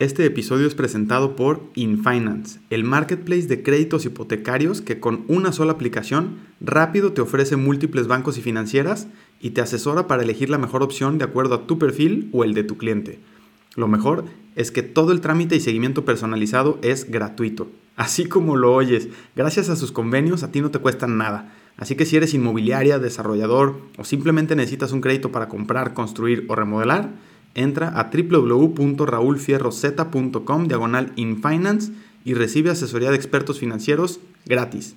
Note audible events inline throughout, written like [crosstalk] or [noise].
Este episodio es presentado por InFinance, el marketplace de créditos hipotecarios que con una sola aplicación rápido te ofrece múltiples bancos y financieras y te asesora para elegir la mejor opción de acuerdo a tu perfil o el de tu cliente. Lo mejor es que todo el trámite y seguimiento personalizado es gratuito. Así como lo oyes, gracias a sus convenios a ti no te cuestan nada. Así que si eres inmobiliaria, desarrollador o simplemente necesitas un crédito para comprar, construir o remodelar, entra a www.raulfierroz.com diagonal infinance y recibe asesoría de expertos financieros gratis.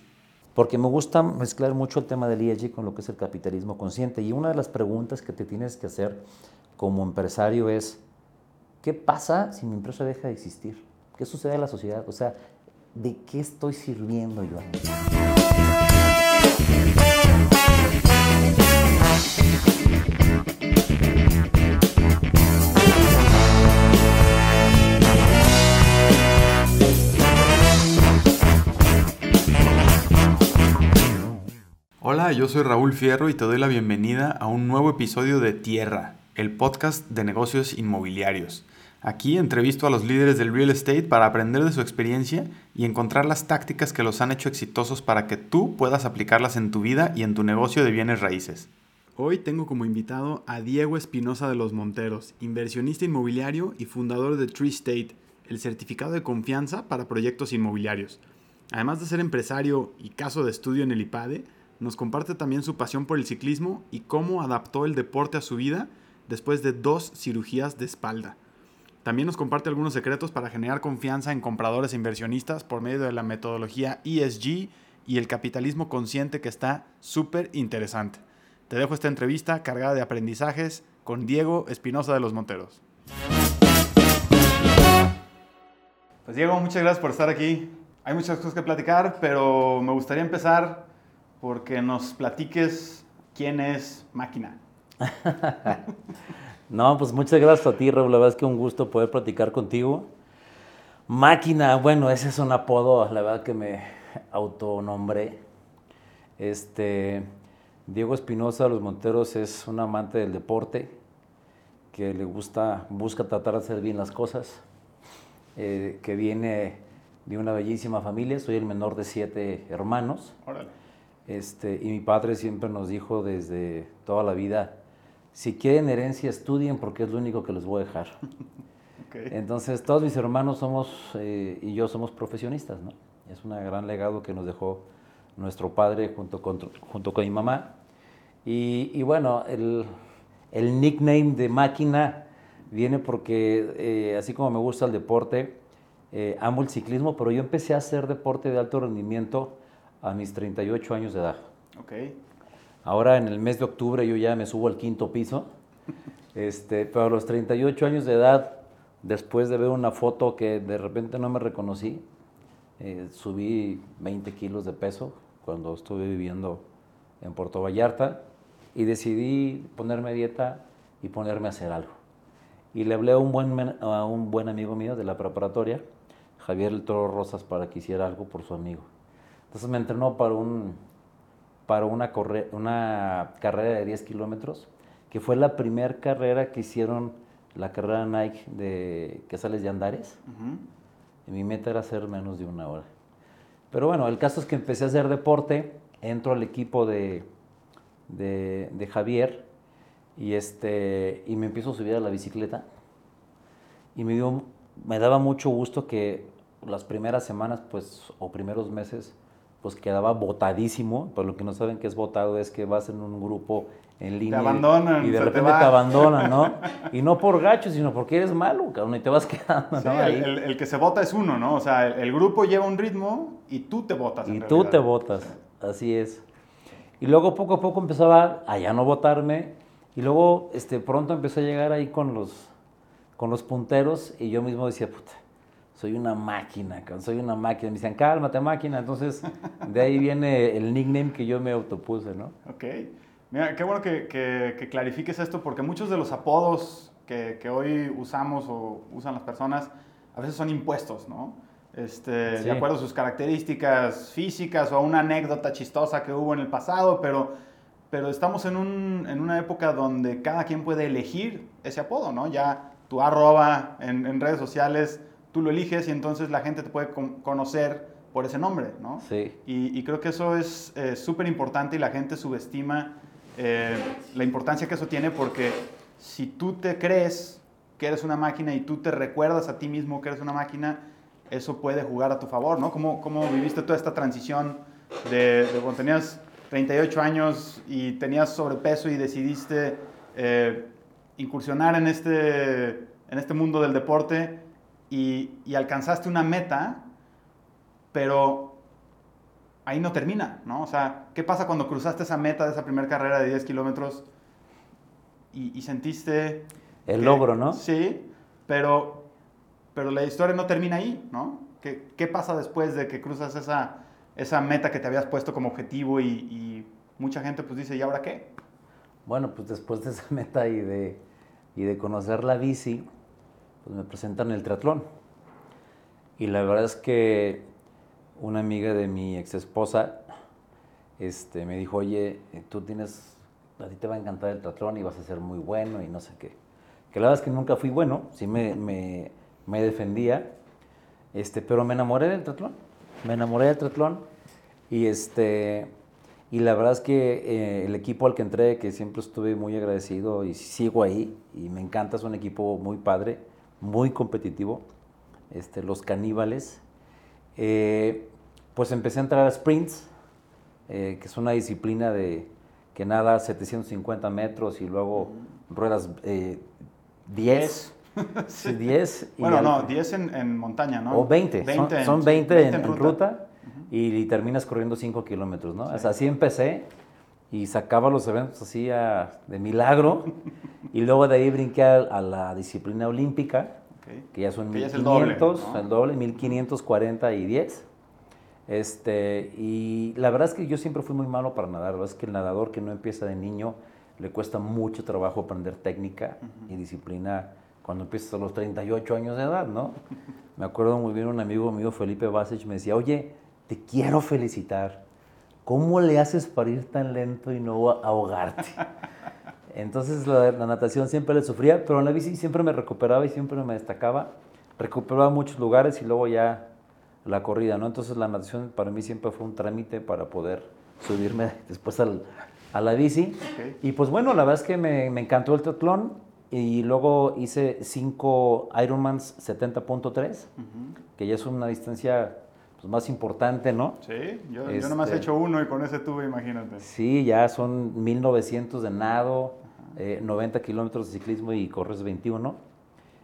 Porque me gusta mezclar mucho el tema del ESG con lo que es el capitalismo consciente. Y una de las preguntas que te tienes que hacer como empresario es, ¿qué pasa si mi empresa deja de existir? ¿Qué sucede en la sociedad? O sea, ¿de qué estoy sirviendo yo? Hola, yo soy Raúl Fierro y te doy la bienvenida a un nuevo episodio de Tierra, el podcast de negocios inmobiliarios. Aquí entrevisto a los líderes del real estate para aprender de su experiencia y encontrar las tácticas que los han hecho exitosos para que tú puedas aplicarlas en tu vida y en tu negocio de bienes raíces. Hoy tengo como invitado a Diego Espinosa de los Monteros, inversionista inmobiliario y fundador de Tree State, el certificado de confianza para proyectos inmobiliarios. Además de ser empresario y caso de estudio en el IPADE, nos comparte también su pasión por el ciclismo y cómo adaptó el deporte a su vida después de dos cirugías de espalda. También nos comparte algunos secretos para generar confianza en compradores e inversionistas por medio de la metodología ESG y el capitalismo consciente que está súper interesante. Te dejo esta entrevista cargada de aprendizajes con Diego Espinosa de los Monteros. Pues Diego, muchas gracias por estar aquí. Hay muchas cosas que platicar, pero me gustaría empezar porque nos platiques quién es Máquina. [laughs] no, pues muchas gracias a ti, Raúl. La verdad es que un gusto poder platicar contigo. Máquina, bueno, ese es un apodo, la verdad que me autonombré. Este, Diego Espinosa de los Monteros es un amante del deporte que le gusta, busca tratar de hacer bien las cosas, eh, que viene de una bellísima familia. Soy el menor de siete hermanos. Órale este, y mi padre siempre nos dijo desde toda la vida, si quieren herencia, estudien porque es lo único que les voy a dejar. [laughs] Entonces, todos mis hermanos somos, eh, y yo somos profesionistas, ¿no? Es un gran legado que nos dejó nuestro padre junto con, junto con mi mamá. Y, bueno, el, el, nickname de máquina viene porque, eh, así como me gusta el deporte, eh, amo el ciclismo, pero yo empecé a hacer deporte de alto rendimiento a mis 38 años de edad. Ok. Ahora en el mes de octubre yo ya me subo al quinto piso, [laughs] este, pero a los 38 años de edad, después de ver una foto que de repente no me reconocí, eh, subí 20 kilos de peso cuando estuve viviendo en Puerto Vallarta y decidí ponerme dieta y ponerme a hacer algo. Y le hablé a un buen, a un buen amigo mío de la preparatoria, Javier El Toro Rosas, para que hiciera algo por su amigo. Entonces me entrenó para, un, para una, una carrera de 10 kilómetros, que fue la primera carrera que hicieron la carrera Nike de que sales de Andares. y mi meta era hacer menos de una hora. Pero bueno, el caso es que empecé a hacer deporte, entro al equipo de, de, Javier y, este, y me empiezo a subir a la bicicleta. Y me, dio, me daba mucho gusto que las primeras semanas, pues, o primeros meses, pues quedaba botadísimo. Por lo que no saben que es botado es que vas en un grupo en línea. Te abandonan. Y de repente te, abandonan, ¿no? [laughs] y no por gacho, sino porque eres malo, cabrón, y te vas [laughs] quedando, ¿no? El, que se vota es uno, ¿no? O sea, el, grupo lleva un ritmo y tú te votas. Y tú te votas, así es. Y luego poco a poco empezaba a ya no votarme. Y luego este, pronto empecé a llegar ahí con los, con los punteros y yo mismo decía, puta, soy una máquina, soy una máquina. Me decían, cálmate máquina. Entonces, de ahí viene el nickname que yo me autopuse, ¿no? Ok. Mira, qué bueno que, que, clarifiques esto, porque muchos de los apodos que, que, hoy usamos o usan las personas, a veces son impuestos, ¿no? Este, De acuerdo a sus características físicas o a una anécdota chistosa que hubo en el pasado, pero, pero estamos en, un, en una época donde cada quien puede elegir ese apodo, ¿no? Ya tu arroba en, redes sociales, tú lo eliges y entonces la gente te puede conocer por ese nombre, ¿no? Sí. Y, creo que eso es eh, súper importante y la gente subestima eh, la importancia que eso tiene porque si tú te crees que eres una máquina y tú te recuerdas a ti mismo que eres una máquina, eso puede jugar a tu favor, ¿no? ¿Cómo, cómo viviste toda esta transición de, cuando tenías 38 años y tenías sobrepeso y decidiste eh, incursionar en este, en este mundo del deporte y, y, alcanzaste una meta, pero ahí no termina, ¿no? O sea, ¿qué pasa cuando cruzaste esa meta de esa primera carrera de 10 kilómetros y, sentiste... El logro, ¿no? Sí, pero, pero la historia no termina ahí, ¿no? ¿Qué, ¿Qué, pasa después de que cruzas esa, esa meta que te habías puesto como objetivo y, y mucha gente pues dice, ¿y ahora qué? Bueno, pues después de esa meta y de, y de conocer la bici, pues me presentan el triatlón. Y la verdad es que una amiga de mi ex esposa este, me dijo, oye, tú tienes, a ti te va a encantar el triatlón y vas a ser muy bueno y no sé qué. Que la verdad es que nunca fui bueno, sí me, me, me defendía, este, pero me enamoré del triatlón. Me enamoré del triatlón y este y la verdad es que eh, el equipo al que entré, que siempre estuve muy agradecido y sigo ahí, y me encanta, es un equipo muy padre, muy competitivo, este, los caníbales. Eh, pues empecé a entrar a sprints, eh, que es una disciplina de que nada 750 metros y luego ruedas 10. 10. [laughs] [laughs] bueno, no, 10 en, montaña, ¿no? O 20. son, 20, en, ruta y, terminas corriendo 5 kilómetros, ¿no? así empecé y sacaba los eventos así de milagro y luego de ahí brinqué a, la disciplina olímpica, que ya son 1500, el doble, 1540 y 10. Este, y la verdad es que yo siempre fui muy malo para nadar, la verdad es que el nadador que no empieza de niño le cuesta mucho trabajo aprender técnica y disciplina cuando empiezas a los 38 años de edad, ¿no? Me acuerdo muy bien un amigo mío, Felipe Basich, me decía, oye, te quiero felicitar. ¿Cómo le haces para ir tan lento y no ahogarte? Entonces la, natación siempre le sufría, pero en la bici siempre me recuperaba y siempre me destacaba. Recuperaba muchos lugares y luego ya la corrida, ¿no? Entonces la natación para mí siempre fue un trámite para poder subirme [laughs] después a la bici. Y pues bueno, la verdad es que me, encantó el triatlón y luego hice cinco Ironmans 70.3, que ya es una distancia pues, más importante, ¿no? Sí, yo, yo nomás he este, hecho uno y con ese tuve, imagínate. Sí, ya son 1900 de nado, 90 eh, kilómetros de ciclismo y corres 21.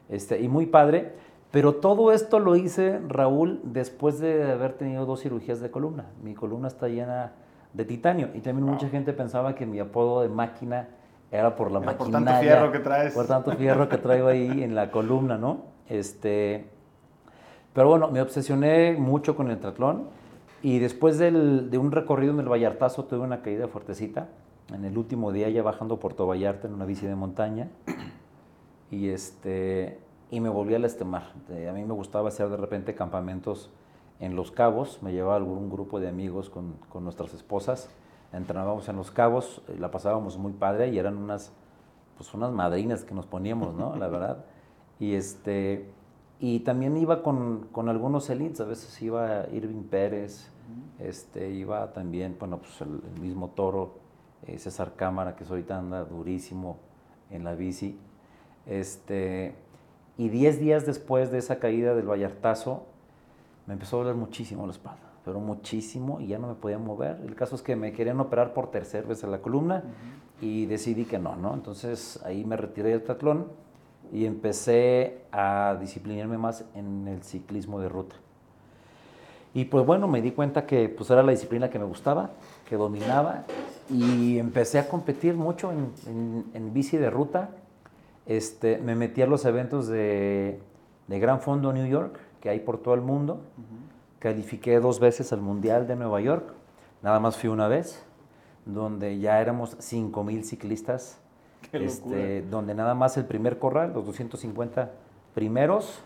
Este, y muy padre. Pero todo esto lo hice, Raúl, después de haber tenido dos cirugías de columna. Mi columna está llena de titanio. Y también mucha gente pensaba que mi apodo de máquina era por la máquina. Por tanto fierro que traes. Por tanto fierro que traigo ahí en la columna, ¿no? Este, pero bueno, me obsesioné mucho con el triatlón y después de un recorrido en el Vallartazo tuve una caída fuertecita. En el último día ya bajando Puerto Vallarta en una bici de montaña [clears throat] y, este, y me volví a lastimar. A mí me gustaba hacer de repente campamentos en Los Cabos, me llevaba algún grupo de amigos con, con nuestras esposas, entrenábamos en Los Cabos, la pasábamos muy padre y eran unas, pues unas madrinas que nos poníamos, ¿no? La verdad. Y este, y también iba con, con, algunos elites, a veces iba Irving Pérez, este, iba también, bueno, pues el, mismo Toro, eh, César Cámara, que ahorita anda durísimo en la bici. Este, y 10 días después de esa caída del Vallartazo, me empezó a doler muchísimo la espalda, pero muchísimo, y ya no me podía mover. El caso es que me querían operar por tercera vez en la columna, y decidí que no, ¿no? Entonces ahí me retiré del triatlón y empecé a disciplinarme más en el ciclismo de ruta. Y pues bueno, me di cuenta que pues era la disciplina que me gustaba, que dominaba y empecé a competir mucho en, en, bici de ruta. Este, me metí a los eventos de, de, Gran Fondo New York, que hay por todo el mundo. Califiqué dos veces al Mundial de Nueva York, nada más fui una vez, donde ya éramos 5.000 ciclistas [laughs] este, donde nada más el primer corral, los 250 primeros,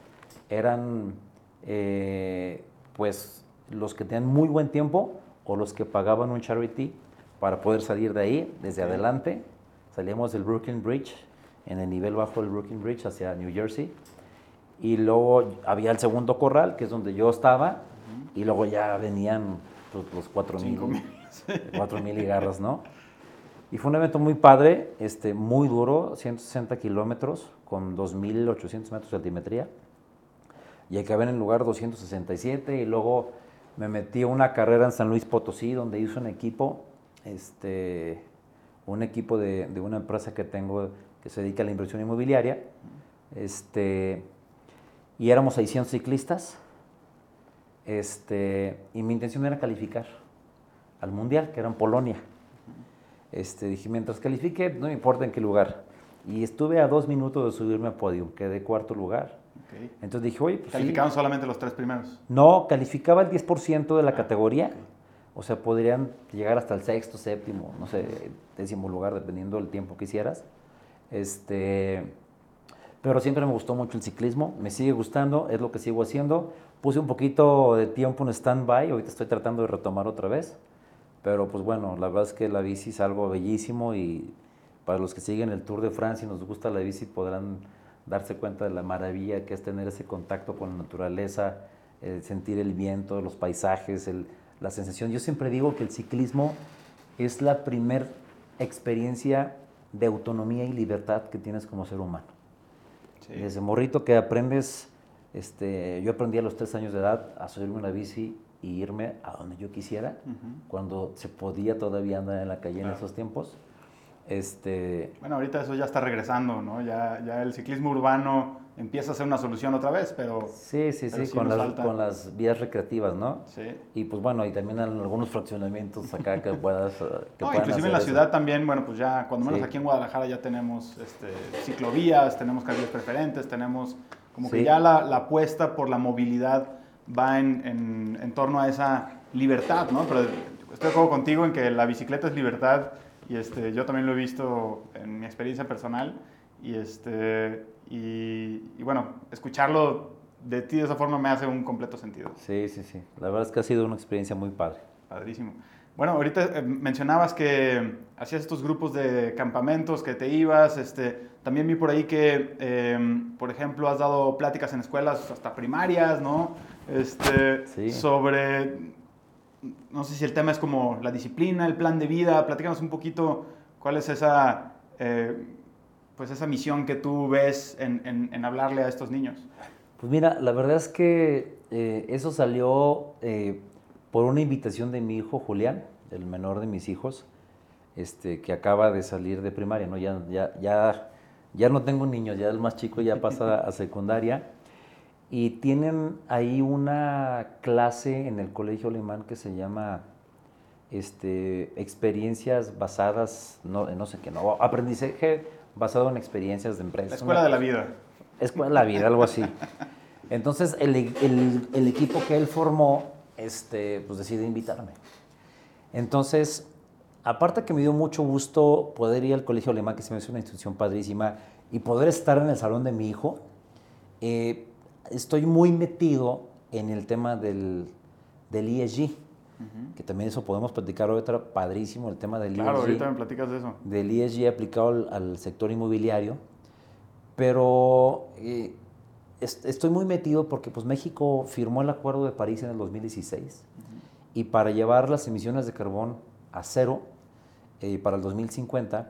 eran eh, pues los que tenían muy buen tiempo o los que pagaban un charity para poder salir de ahí desde adelante. Salíamos del Brooklyn Bridge en el nivel bajo del Brooklyn Bridge hacia New Jersey. Y luego había el segundo corral, que es donde yo estaba, y luego ya venían pues, los 4000 4000 ligarras, ¿no? Y fue un evento muy padre, este, muy duro, 160 kilómetros con 2.800 metros de altimetría. Y acabé en el lugar 267 y luego me metí a una carrera en San Luis Potosí donde hice un equipo, este, un equipo de, de una empresa que tengo que se dedica a la inversión inmobiliaria. Este, y éramos 600 ciclistas. Este, y mi intención era calificar al mundial, que era en Polonia. Este, dije, mientras califique, no me importa en qué lugar. Y estuve a dos minutos de subirme a podio, quedé cuarto lugar. Entonces dije, oye, pues ¿Calificaban solamente los tres primeros? No, calificaba el 10% de la ah, categoría. O sea, podrían llegar hasta el sexto, séptimo, no sé, décimo lugar, dependiendo del tiempo que hicieras. Este, pero siempre me gustó mucho el ciclismo, me sigue gustando, es lo que sigo haciendo. Puse un poquito de tiempo en stand-by, ahorita estoy tratando de retomar otra vez. Pero pues bueno, la verdad es que la bici es algo bellísimo y para los que siguen el Tour de Francia y nos gusta la bici podrán darse cuenta de la maravilla que es tener ese contacto con la naturaleza, sentir el viento, los paisajes, la sensación. Yo siempre digo que el ciclismo es la primer experiencia de autonomía y libertad que tienes como ser humano. Desde morrito que aprendes, este, yo aprendí a los tres años de edad a subirme una bici y irme a donde yo quisiera, cuando se podía todavía andar en la calle en esos tiempos. Este... Bueno, ahorita eso ya está regresando, ¿no? Ya, ya el ciclismo urbano empieza a ser una solución otra vez, pero... Sí, sí, sí, con, las, con, las, vías recreativas, ¿no? Sí. Y pues bueno, y también algunos fraccionamientos acá que puedas... Eh, [laughs] que no, inclusive en la ciudad también, bueno, pues ya, cuando menos aquí en Guadalajara ya tenemos este, ciclovías, tenemos carriles preferentes, tenemos como que ya la, la, apuesta por la movilidad va en, en, en, torno a esa libertad, ¿no? Pero estoy de acuerdo contigo en que la bicicleta es libertad y este, yo también lo he visto en mi experiencia personal y, este, y, bueno, escucharlo de ti de esa forma me hace un completo sentido. Sí, sí, sí. La verdad es que ha sido una experiencia muy padre. Padrísimo. Bueno, ahorita eh, mencionabas que hacías estos grupos de campamentos, que te ibas. Este, también vi por ahí que, em, por ejemplo, has dado pláticas en escuelas hasta primarias, ¿no? Este, sí. Sobre, no sé si el tema es como la disciplina, el plan de vida. Platícanos un poquito cuál es esa... Eh, pues esa misión que tú ves en, en, hablarle a estos niños? Pues mira, la verdad es que eh, eso salió eh, por una invitación de mi hijo Julián, el menor de mis hijos, este, que acaba de salir de primaria, ¿no? Ya, ya, ya, ya no tengo niños, ya el más chico ya pasa a secundaria. Y tienen ahí una clase en el colegio alemán que se llama este, experiencias basadas, no, no sé qué, no, aprendizaje basado en experiencias de empresas. La escuela de la vida. Escuela de la vida, algo así. Entonces, el, el, el, equipo que él formó, este, pues decide invitarme. Entonces, aparte que me dio mucho gusto poder ir al colegio alemán, que se me hace una institución padrísima, y poder estar en el salón de mi hijo, eh, estoy muy metido en el tema del, del ESG que también eso podemos platicar ahorita, padrísimo, el tema del claro, ahorita me platicas de eso. Del ESG aplicado al, sector inmobiliario, pero eh, estoy muy metido porque pues México firmó el Acuerdo de París en el 2016 y para llevar las emisiones de carbón a cero eh, para el 2050,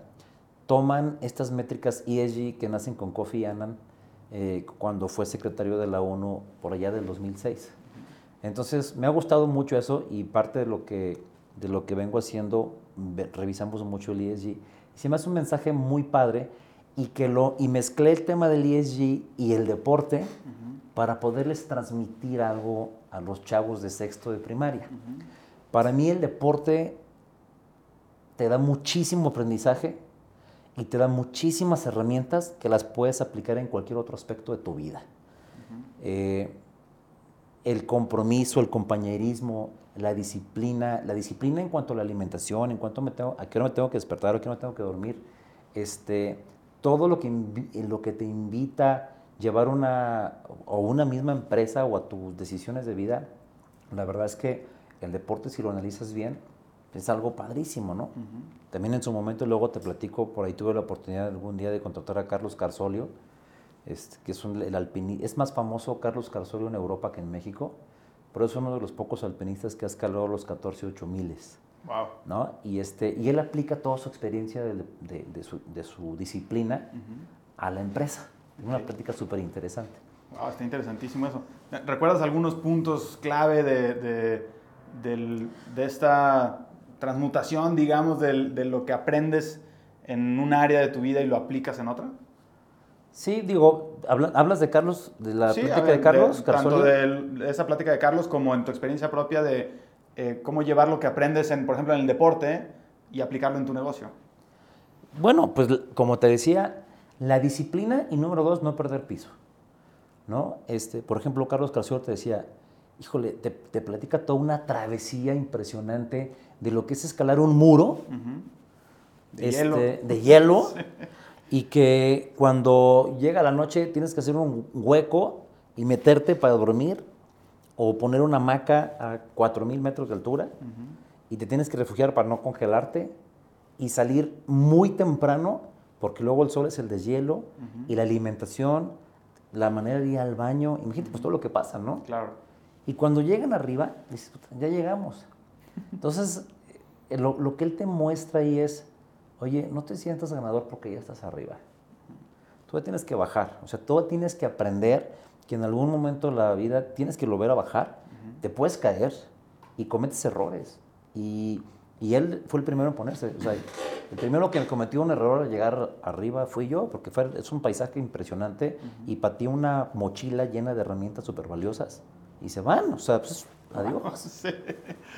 toman estas métricas ESG que nacen con Kofi Annan eh, cuando fue secretario de la ONU por allá del 2006. Entonces, me ha gustado mucho eso y parte de lo que, de lo que vengo haciendo, revisamos mucho el ESG. Se me hace un mensaje muy padre y, que lo, y mezclé el tema del ESG y el deporte para poderles transmitir algo a los chavos de sexto de primaria. Para mí el deporte te da muchísimo aprendizaje y te da muchísimas herramientas que las puedes aplicar en cualquier otro aspecto de tu vida. El compromiso, el compañerismo, la disciplina, la disciplina en cuanto a la alimentación, en cuanto me tengo, a qué hora me tengo que despertar, a qué hora me tengo que dormir, este, todo lo que, lo que te invita a llevar una, o una misma empresa o a tus decisiones de vida, la verdad es que el deporte, si lo analizas bien, es algo padrísimo, ¿no? También en su momento, luego te platico, por ahí tuve la oportunidad algún día de contratar a Carlos Carsolio, este, que es un, el alpinista, es más famoso Carlos Carsolio en Europa que en México, pero es uno de los pocos alpinistas que ha escalado los 14 8 miles. Wow. ¿no? Y, este, y él aplica toda su experiencia de, de, de, su, de su, disciplina a la empresa. Es una práctica súper interesante. Wow, está interesantísimo eso. ¿Recuerdas algunos puntos clave de, de esta transmutación, digamos, de, lo que aprendes en un área de tu vida y lo aplicas en otra? Sí, digo, ¿hablas de Carlos, de la plática de Carlos? tanto de esa plática de Carlos como en tu experiencia propia de eh, cómo llevar lo que aprendes, en, por ejemplo, en el deporte y aplicarlo en tu negocio. Bueno, pues como te decía, la disciplina y número dos, no perder piso. ¿no? Este, por ejemplo, Carlos Carcior te decía, híjole, te, platica toda una travesía impresionante de lo que es escalar un muro de hielo, este, de hielo [laughs] y que cuando llega la noche tienes que hacer un hueco y meterte para dormir o poner una hamaca a 4.000 metros de altura y te tienes que refugiar para no congelarte y salir muy temprano porque luego el sol es el deshielo y la alimentación la manera de ir al baño, imagínate pues todo lo que pasa, ¿no? Claro. Y cuando llegan arriba, dices, ya llegamos. Entonces, eh, lo, lo, que él te muestra ahí es, oye, no te sientas ganador porque ya estás arriba. Tú tienes que bajar, o sea, tú tienes que aprender que en algún momento de la vida tienes que volver a bajar, te puedes caer y cometes errores. Y y él fue el primero en ponerse. O sea, el primero que cometió un error al llegar arriba fui yo, porque fue, es un paisaje impresionante y patí una mochila llena de herramientas súper valiosas. Y se van, o sea, pues, [laughs] adiós.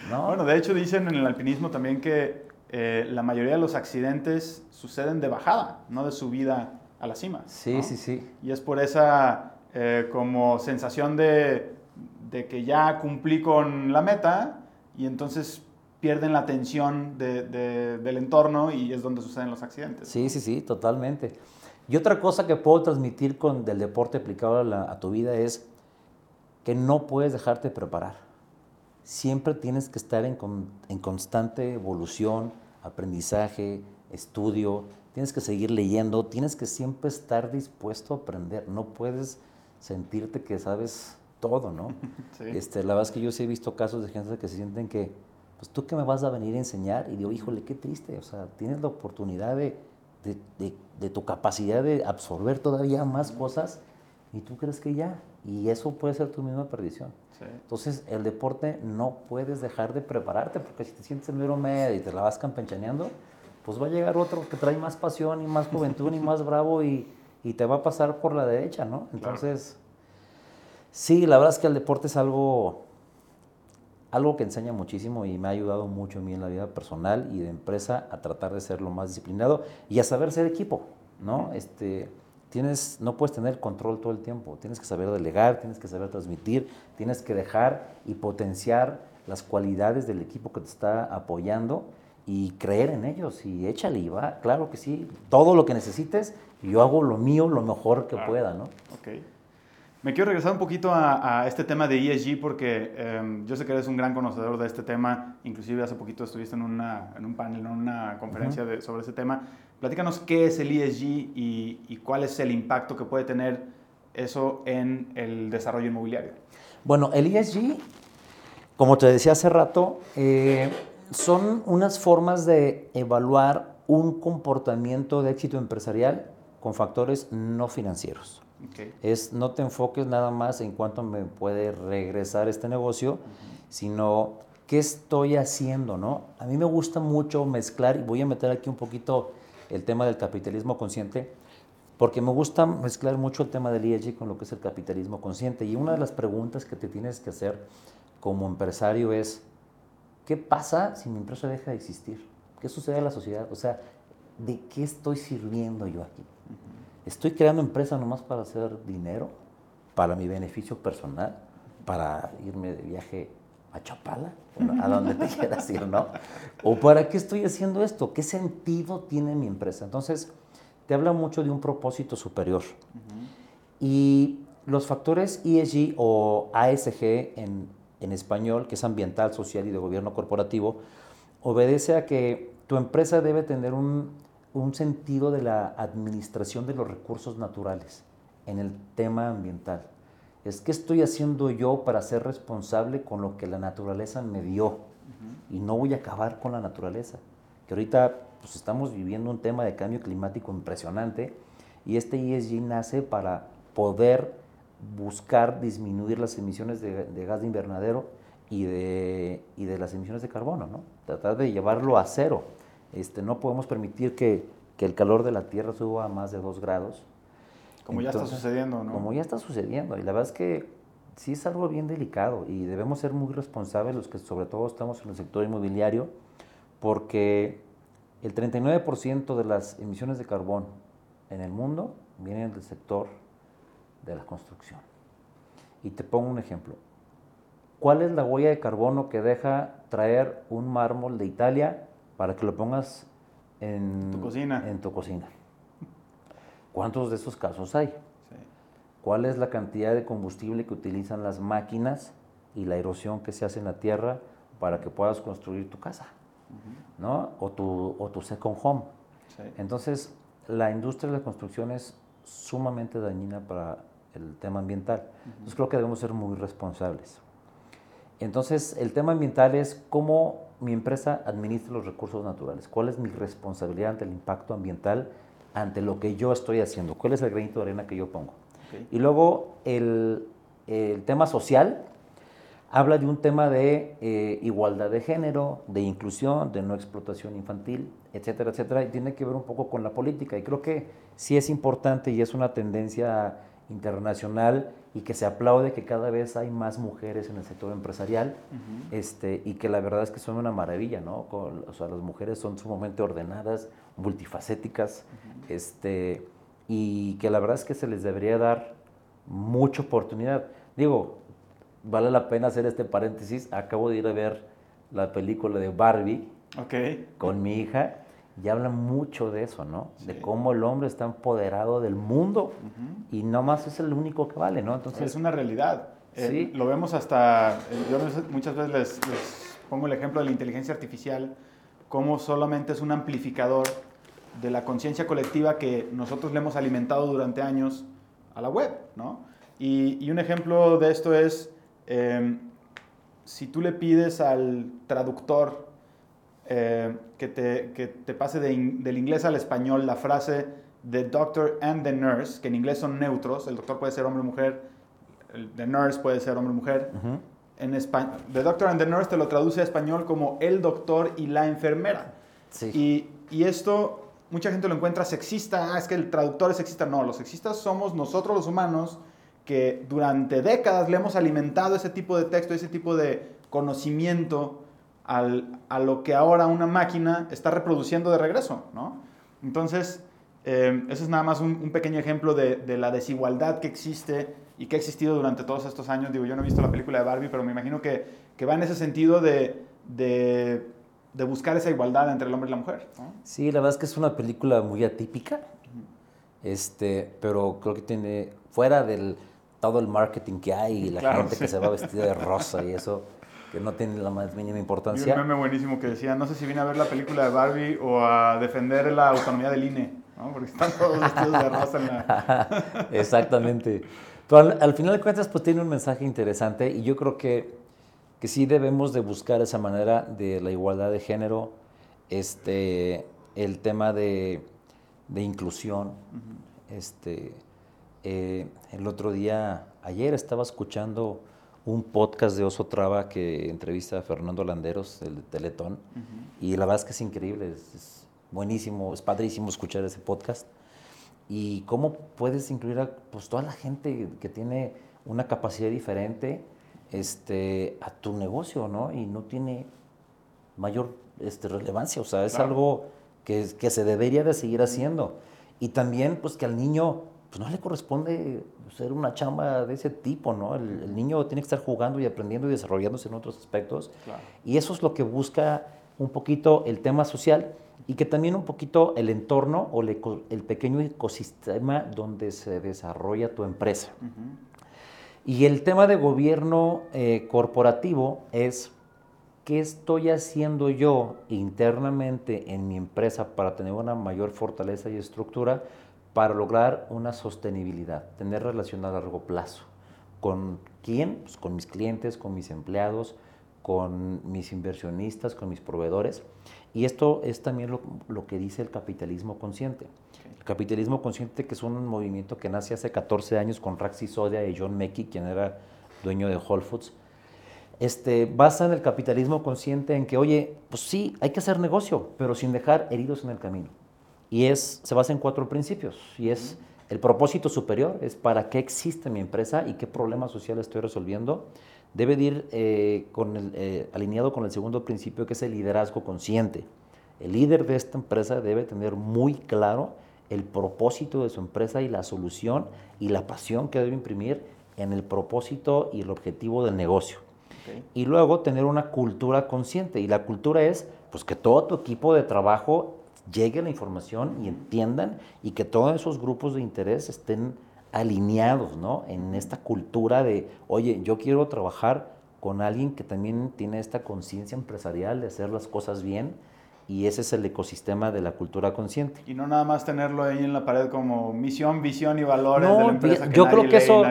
Bueno, de hecho dicen en el alpinismo también que eh, la mayoría de los accidentes suceden de bajada, no de subida a la cima. Sí, sí, sí. Y es por esa eh, como sensación de, de que ya cumplí con la meta y entonces pierden la atención del entorno y es donde suceden los accidentes. Sí, sí, sí, totalmente. Y otra cosa que puedo transmitir con del deporte aplicado a, tu vida es que no puedes dejarte preparar. Siempre tienes que estar en, en constante evolución, aprendizaje, estudio, tienes que seguir leyendo, tienes que siempre estar dispuesto a aprender. No puedes sentirte que sabes todo, ¿no? [laughs] Sí. Este, la verdad es que yo sí he visto casos de gente que se sienten que pues tú que me vas a venir a enseñar y digo, híjole, qué triste, o sea, tienes la oportunidad de, de, tu capacidad de absorber todavía más cosas y tú crees que ya, y eso puede ser tu misma perdición. Entonces, el deporte no puedes dejar de prepararte, porque si te sientes en mero medio y te la vas campechaneando, pues va a llegar otro que trae más pasión y más juventud y más [laughs] bravo y, y, te va a pasar por la derecha, ¿no? Entonces, sí, la verdad es que el deporte es algo algo que enseña muchísimo y me ha ayudado mucho a mí en la vida personal y de empresa a tratar de ser lo más disciplinado y a saber ser equipo, ¿no? Este, tienes, no puedes tener control todo el tiempo, tienes que saber delegar, tienes que saber transmitir, tienes que dejar y potenciar las cualidades del equipo que te está apoyando y creer en ellos y échale y va, claro que sí, todo lo que necesites, yo hago lo mío lo mejor que pueda, ¿no? Okay. Me quiero regresar un poquito a, este tema de ESG porque em, yo sé que eres un gran conocedor de este tema, inclusive hace poquito estuviste en, una, en un panel, en una conferencia sobre ese tema. Platícanos qué es el ESG y, cuál es el impacto que puede tener eso en el desarrollo inmobiliario. Bueno, el ESG, como te decía hace rato, eh, son unas formas de evaluar un comportamiento de éxito empresarial con factores no financieros. Es no te enfoques nada más en cuánto me puede regresar este negocio, sino qué estoy haciendo, ¿no? A mí me gusta mucho mezclar, y voy a meter aquí un poquito el tema del capitalismo consciente, porque me gusta mezclar mucho el tema del ESG con lo que es el capitalismo consciente. Y una de las preguntas que te tienes que hacer como empresario es, ¿qué pasa si mi empresa deja de existir? ¿Qué sucede a la sociedad? O sea, ¿de qué estoy sirviendo yo aquí? Estoy creando empresa nomás para hacer dinero, para mi beneficio personal, para irme de viaje a Chapala, a donde te [laughs] quieras ir, ¿no? ¿O para qué estoy haciendo esto? ¿Qué sentido tiene mi empresa? Entonces, te habla mucho de un propósito superior. Y los factores ESG o ASG en, en español, que es ambiental, social y de gobierno corporativo, obedece a que tu empresa debe tener un, un sentido de la administración de los recursos naturales en el tema ambiental. Es qué estoy haciendo yo para ser responsable con lo que la naturaleza me dio y no voy a acabar con la naturaleza. Que ahorita pues, estamos viviendo un tema de cambio climático impresionante y este ESG nace para poder buscar disminuir las emisiones de, gas de invernadero y de, y de, las emisiones de carbono, ¿no? Tratar de llevarlo a cero. Este, no podemos permitir que, que el calor de la Tierra suba a más de 2 grados. Como ya está sucediendo, ¿no? Como ya está sucediendo. Y la verdad es que sí es algo bien delicado y debemos ser muy responsables los que sobre todo estamos en el sector inmobiliario porque el 39% de las emisiones de carbón en el mundo vienen del sector de la construcción. Y te pongo un ejemplo. ¿Cuál es la huella de carbono que deja traer un mármol de Italia para que lo pongas en tu cocina? En tu cocina. ¿Cuántos de esos casos hay? ¿Cuál es la cantidad de combustible que utilizan las máquinas y la erosión que se hace en la tierra para que puedas construir tu casa? ¿no? o, tu, o tu second home. Entonces, la industria de la construcción es sumamente dañina para el tema ambiental. Entonces, creo que debemos ser muy responsables. Entonces, el tema ambiental es cómo mi empresa administra los recursos naturales, cuál es mi responsabilidad ante el impacto ambiental, ante lo que yo estoy haciendo, cuál es el granito de arena que yo pongo. Y luego el, el tema social, habla de un tema de eh, igualdad de género, de inclusión, de no explotación infantil, etcétera, etcétera, y tiene que ver un poco con la política. Y creo que sí es importante y es una tendencia internacional y que se aplaude que cada vez hay más mujeres en el sector empresarial este, y que la verdad es que son una maravilla, ¿no? O sea, las mujeres son sumamente ordenadas, multifacéticas, este, y que la verdad es que se les debería dar mucha oportunidad. Digo, vale la pena hacer este paréntesis. Acabo de ir a ver la película de Barbie con mi hija y habla mucho de eso, ¿no? De cómo el hombre está empoderado del mundo y no más es el único que vale, ¿no? Entonces es una realidad. Eh, ¿Sí? lo vemos hasta, eh, yo muchas veces les, pongo el ejemplo de la inteligencia artificial, cómo solamente es un amplificador de la conciencia colectiva que nosotros le hemos alimentado durante años a la web, ¿no? Y, y un ejemplo de esto es Em, si tú le pides al traductor eh, que, te, que, te, pase del inglés al español la frase the doctor and the nurse, que en inglés son neutros, el doctor puede ser hombre o mujer, el the nurse puede ser hombre o mujer. En español, the doctor and the nurse te lo traduce a español como el doctor y la enfermera. Y, y, esto, mucha gente lo encuentra sexista, ah, es que el traductor es sexista. No, los sexistas somos nosotros los humanos que durante décadas le hemos alimentado ese tipo de texto, ese tipo de conocimiento a lo que ahora una máquina está reproduciendo de regreso, ¿no? Entonces, eh, ese es nada más un, pequeño ejemplo de, la desigualdad que existe y que ha existido durante todos estos años. Digo, yo no he visto la película de Barbie, pero me imagino que, que va en ese sentido de, de, buscar esa igualdad entre el hombre y la mujer. Sí, la verdad es que es una película muy atípica, este, pero creo que tiene, fuera del todo el marketing que hay y la gente que se va vestida de rosa y eso que no tiene la más mínima importancia. Y un meme buenísimo que decía, no sé si vine a ver la película de Barbie o a defender la autonomía del INE, ¿no? porque están todos vestidos de rosa en la... [laughs] Exactamente. Pero al, final de cuentas, pues tiene un mensaje interesante y yo creo que, que sí debemos de buscar esa manera de la igualdad de género, este, el tema de, de inclusión, este, eh, el otro día, ayer estaba escuchando un podcast de Oso Traba que entrevista a Fernando Landeros, el de Teletón, y la verdad es que es increíble, es, buenísimo, es padrísimo escuchar ese podcast. Y cómo puedes incluir a pues, toda la gente que tiene una capacidad diferente este, a tu negocio, ¿no? Y no tiene mayor este, relevancia, o sea, es algo que, que se debería de seguir haciendo. Y también, pues, que al niño pues no le corresponde ser una chamba de ese tipo, ¿no? El, niño tiene que estar jugando y aprendiendo y desarrollándose en otros aspectos. Y eso es lo que busca un poquito el tema social y que también un poquito el entorno o el, pequeño ecosistema donde se desarrolla tu empresa. Y el tema de gobierno eh, corporativo es ¿qué estoy haciendo yo internamente en mi empresa para tener una mayor fortaleza y estructura para lograr una sostenibilidad, tener relación a largo plazo? ¿Con quién? Pues con mis clientes, con mis empleados, con mis inversionistas, con mis proveedores. Y esto es también lo, que dice el capitalismo consciente. El capitalismo consciente, que es un movimiento que nace hace 14 años con Raxi Sodia y John Mackey, quien era dueño de Whole Foods, este, basa en el capitalismo consciente en que, oye, pues sí, hay que hacer negocio, pero sin dejar heridos en el camino. Y es, se basa en cuatro principios. Y es el propósito superior, es para qué existe mi empresa y qué problema social estoy resolviendo. Debe ir eh, con el, eh, alineado con el segundo principio, que es el liderazgo consciente. El líder de esta empresa debe tener muy claro el propósito de su empresa y la solución y la pasión que debe imprimir en el propósito y el objetivo del negocio. Y luego tener una cultura consciente. Y la cultura es pues, que todo tu equipo de trabajo llegue la información y entiendan y que todos esos grupos de interés estén alineados ¿no? en esta cultura de, oye, yo quiero trabajar con alguien que también tiene esta conciencia empresarial de hacer las cosas bien y ese es el ecosistema de la cultura consciente. Y no nada más tenerlo ahí en la pared como misión, visión y valores de la empresa que yo creo que eso,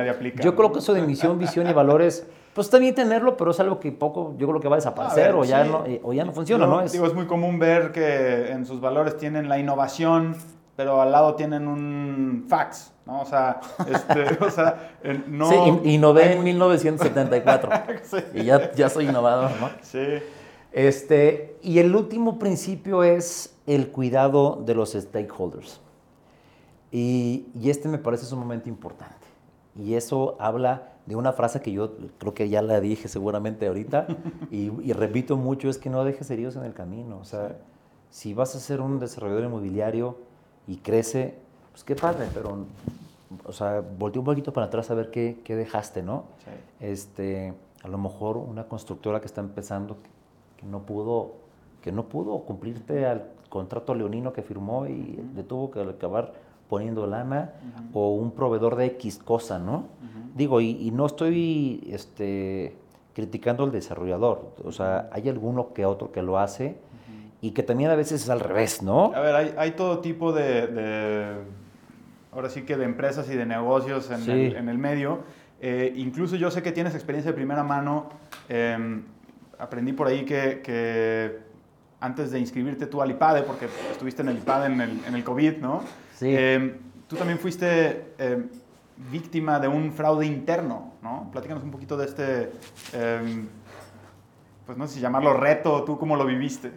Yo creo que eso de misión, visión y valores, [laughs] pues también tenerlo, pero es algo que poco, yo creo que va a desaparecer o, ya no, o ya no funciona, ¿no? Es, digo, es muy común ver que en sus valores tienen la innovación, pero al lado tienen un fax, ¿no? O sea, este, [laughs] o sea no... Sí, innové en 1974 y ya, ya soy innovador, ¿no? Sí. Este, y el último principio es el cuidado de los stakeholders. Y, este me parece sumamente importante. Y eso habla de una frase que yo creo que ya la dije seguramente ahorita y, repito mucho, es que no dejes heridos en el camino. O sea, si vas a ser un desarrollador inmobiliario y crece, pues qué padre, pero, o sea, voltea un poquito para atrás a ver qué, qué dejaste, ¿no? Este, a lo mejor una constructora que está empezando, que no pudo, que no pudo cumplirte al contrato leonino que firmó y le tuvo que acabar poniendo lana o un proveedor de X cosa, ¿no? Digo, y, no estoy este, criticando al desarrollador, o sea, hay alguno que otro que lo hace y que también a veces es al revés, ¿no? A ver, hay, hay todo tipo de, ahora sí que de empresas y de negocios en, el, en el, medio. Eh, incluso yo sé que tienes experiencia de primera mano. Eh, aprendí por ahí que, antes de inscribirte tú al IPADE, porque estuviste en el IPADE en el, en el COVID, ¿no? Sí. Eh, tú también fuiste eh, víctima de un fraude interno, ¿no? Platícanos un poquito de este, em, pues no sé si llamarlo reto, tú cómo lo viviste.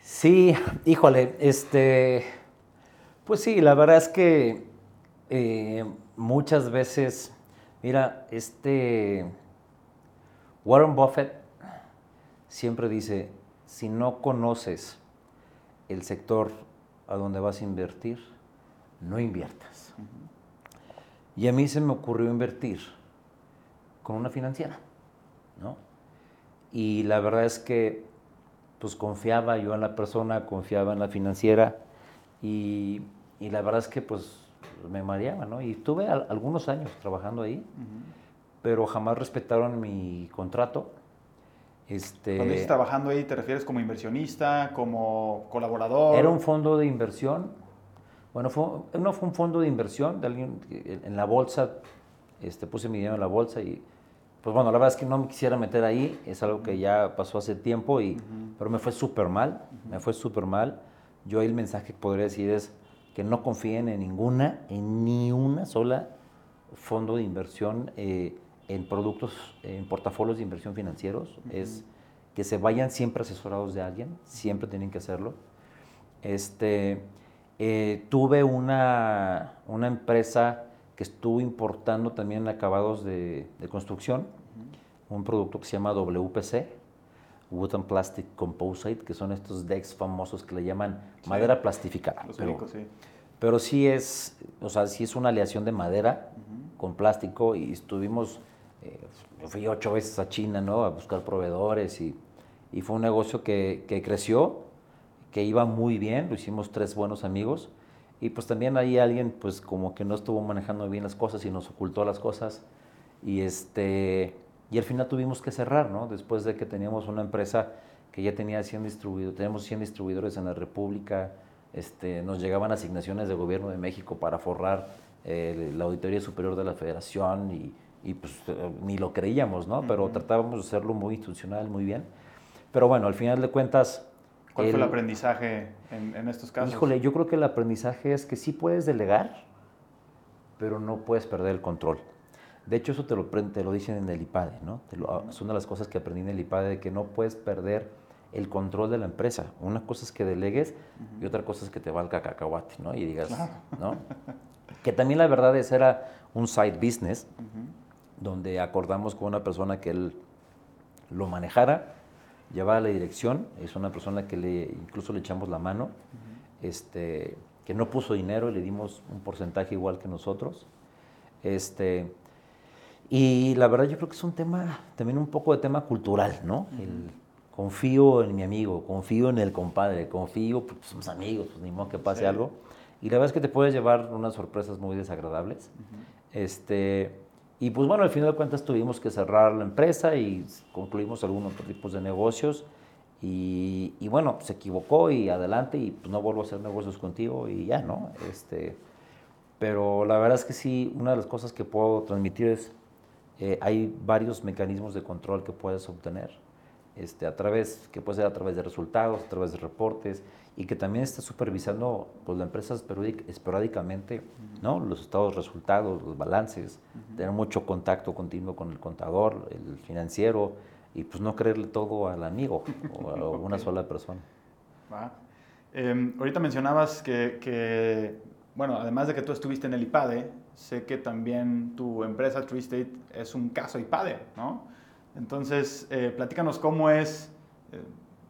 Sí, híjole, este, pues sí, la verdad es que eh, muchas veces, mira, este Warren Buffett siempre dice, si no conoces el sector a donde vas a invertir, no inviertas. Y a mí se me ocurrió invertir con una financiera, ¿no? Y la verdad es que pues confiaba yo en la persona, confiaba en la financiera y, la verdad es que pues me mareaba, ¿no? Y estuve algunos años trabajando ahí pero jamás respetaron mi contrato. Este, Cuando dices trabajando ahí, ¿te refieres como inversionista, como colaborador? Era un fondo de inversión. Bueno, fue, no fue un fondo de inversión de alguien en la bolsa. Este, puse mi dinero en la bolsa y, pues bueno, la verdad es que no me quisiera meter ahí. Es algo que ya pasó hace tiempo, y, pero me fue súper mal. Me fue súper mal. Yo ahí el mensaje que podría decir es que no confíen en ninguna, en ni una sola fondo de inversión. Eh, en productos, en portafolios de inversión financieros, es que se vayan siempre asesorados de alguien, siempre tienen que hacerlo. Este, eh, tuve una, una, empresa que estuvo importando también acabados de, de construcción, un producto que se llama WPC, Wood and Plastic Composite, que son estos decks famosos que le llaman madera plastificada. Los pero, sí. pero sí es, o sea, sí es una aleación de madera con plástico y estuvimos eh, fui ocho veces a China, ¿no? A buscar proveedores y, y fue un negocio que, que, creció, que iba muy bien, lo hicimos tres buenos amigos y pues también ahí alguien pues como que no estuvo manejando bien las cosas y nos ocultó las cosas y este Y al final tuvimos que cerrar, ¿no? Después de que teníamos una empresa que ya tenía 100 distribuidores, tenemos 100 distribuidores en la República, este, nos llegaban asignaciones del gobierno de México para forrar eh, la Auditoría Superior de la Federación y, y pues eh, ni lo creíamos, ¿no? Pero tratábamos de hacerlo muy institucional, muy bien. Pero bueno, al final de cuentas... ¿Cuál fue el aprendizaje en, en, estos casos? Híjole, yo creo que el aprendizaje es que sí puedes delegar, pero no puedes perder el control. De hecho, eso te lo, te lo dicen en el IPADE, ¿no? es una de las cosas que aprendí en el IPADE, de que no puedes perder el control de la empresa. Una cosa es que delegues y otra cosa es que te valga cacahuate, ¿no? Y digas, ¿no? que también la verdad es era un side business, donde acordamos con una persona que él lo manejara, llevaba la dirección, es una persona que le, incluso le echamos la mano, este, que no puso dinero y le dimos un porcentaje igual que nosotros. Este, y la verdad yo creo que es un tema, también un poco de tema cultural, ¿no? el, confío en mi amigo, confío en el compadre, confío, pues somos amigos, pues ni modo que pase algo. Y la verdad es que te puedes llevar unas sorpresas muy desagradables. este, y pues bueno, al final de cuentas tuvimos que cerrar la empresa y concluimos algunos otros tipos de negocios. Y, y, bueno, se equivocó y adelante y pues no vuelvo a hacer negocios contigo y ya, ¿no? Este, pero la verdad es que sí, una de las cosas que puedo transmitir es, eh, hay varios mecanismos de control que puedes obtener, este, a través, que puede ser a través de resultados, a través de reportes, y que también está supervisando pues, la empresa esporádicamente ¿no? los estados resultados, los balances, tener mucho contacto continuo con el contador, el financiero, y pues no creerle todo al amigo o a [laughs] una sola persona. Em, ahorita mencionabas que, que, bueno, además de que tú estuviste en el IPADE, sé que también tu empresa Tree State es un caso IPADE, ¿no? Entonces, eh, platícanos cómo es... Eh,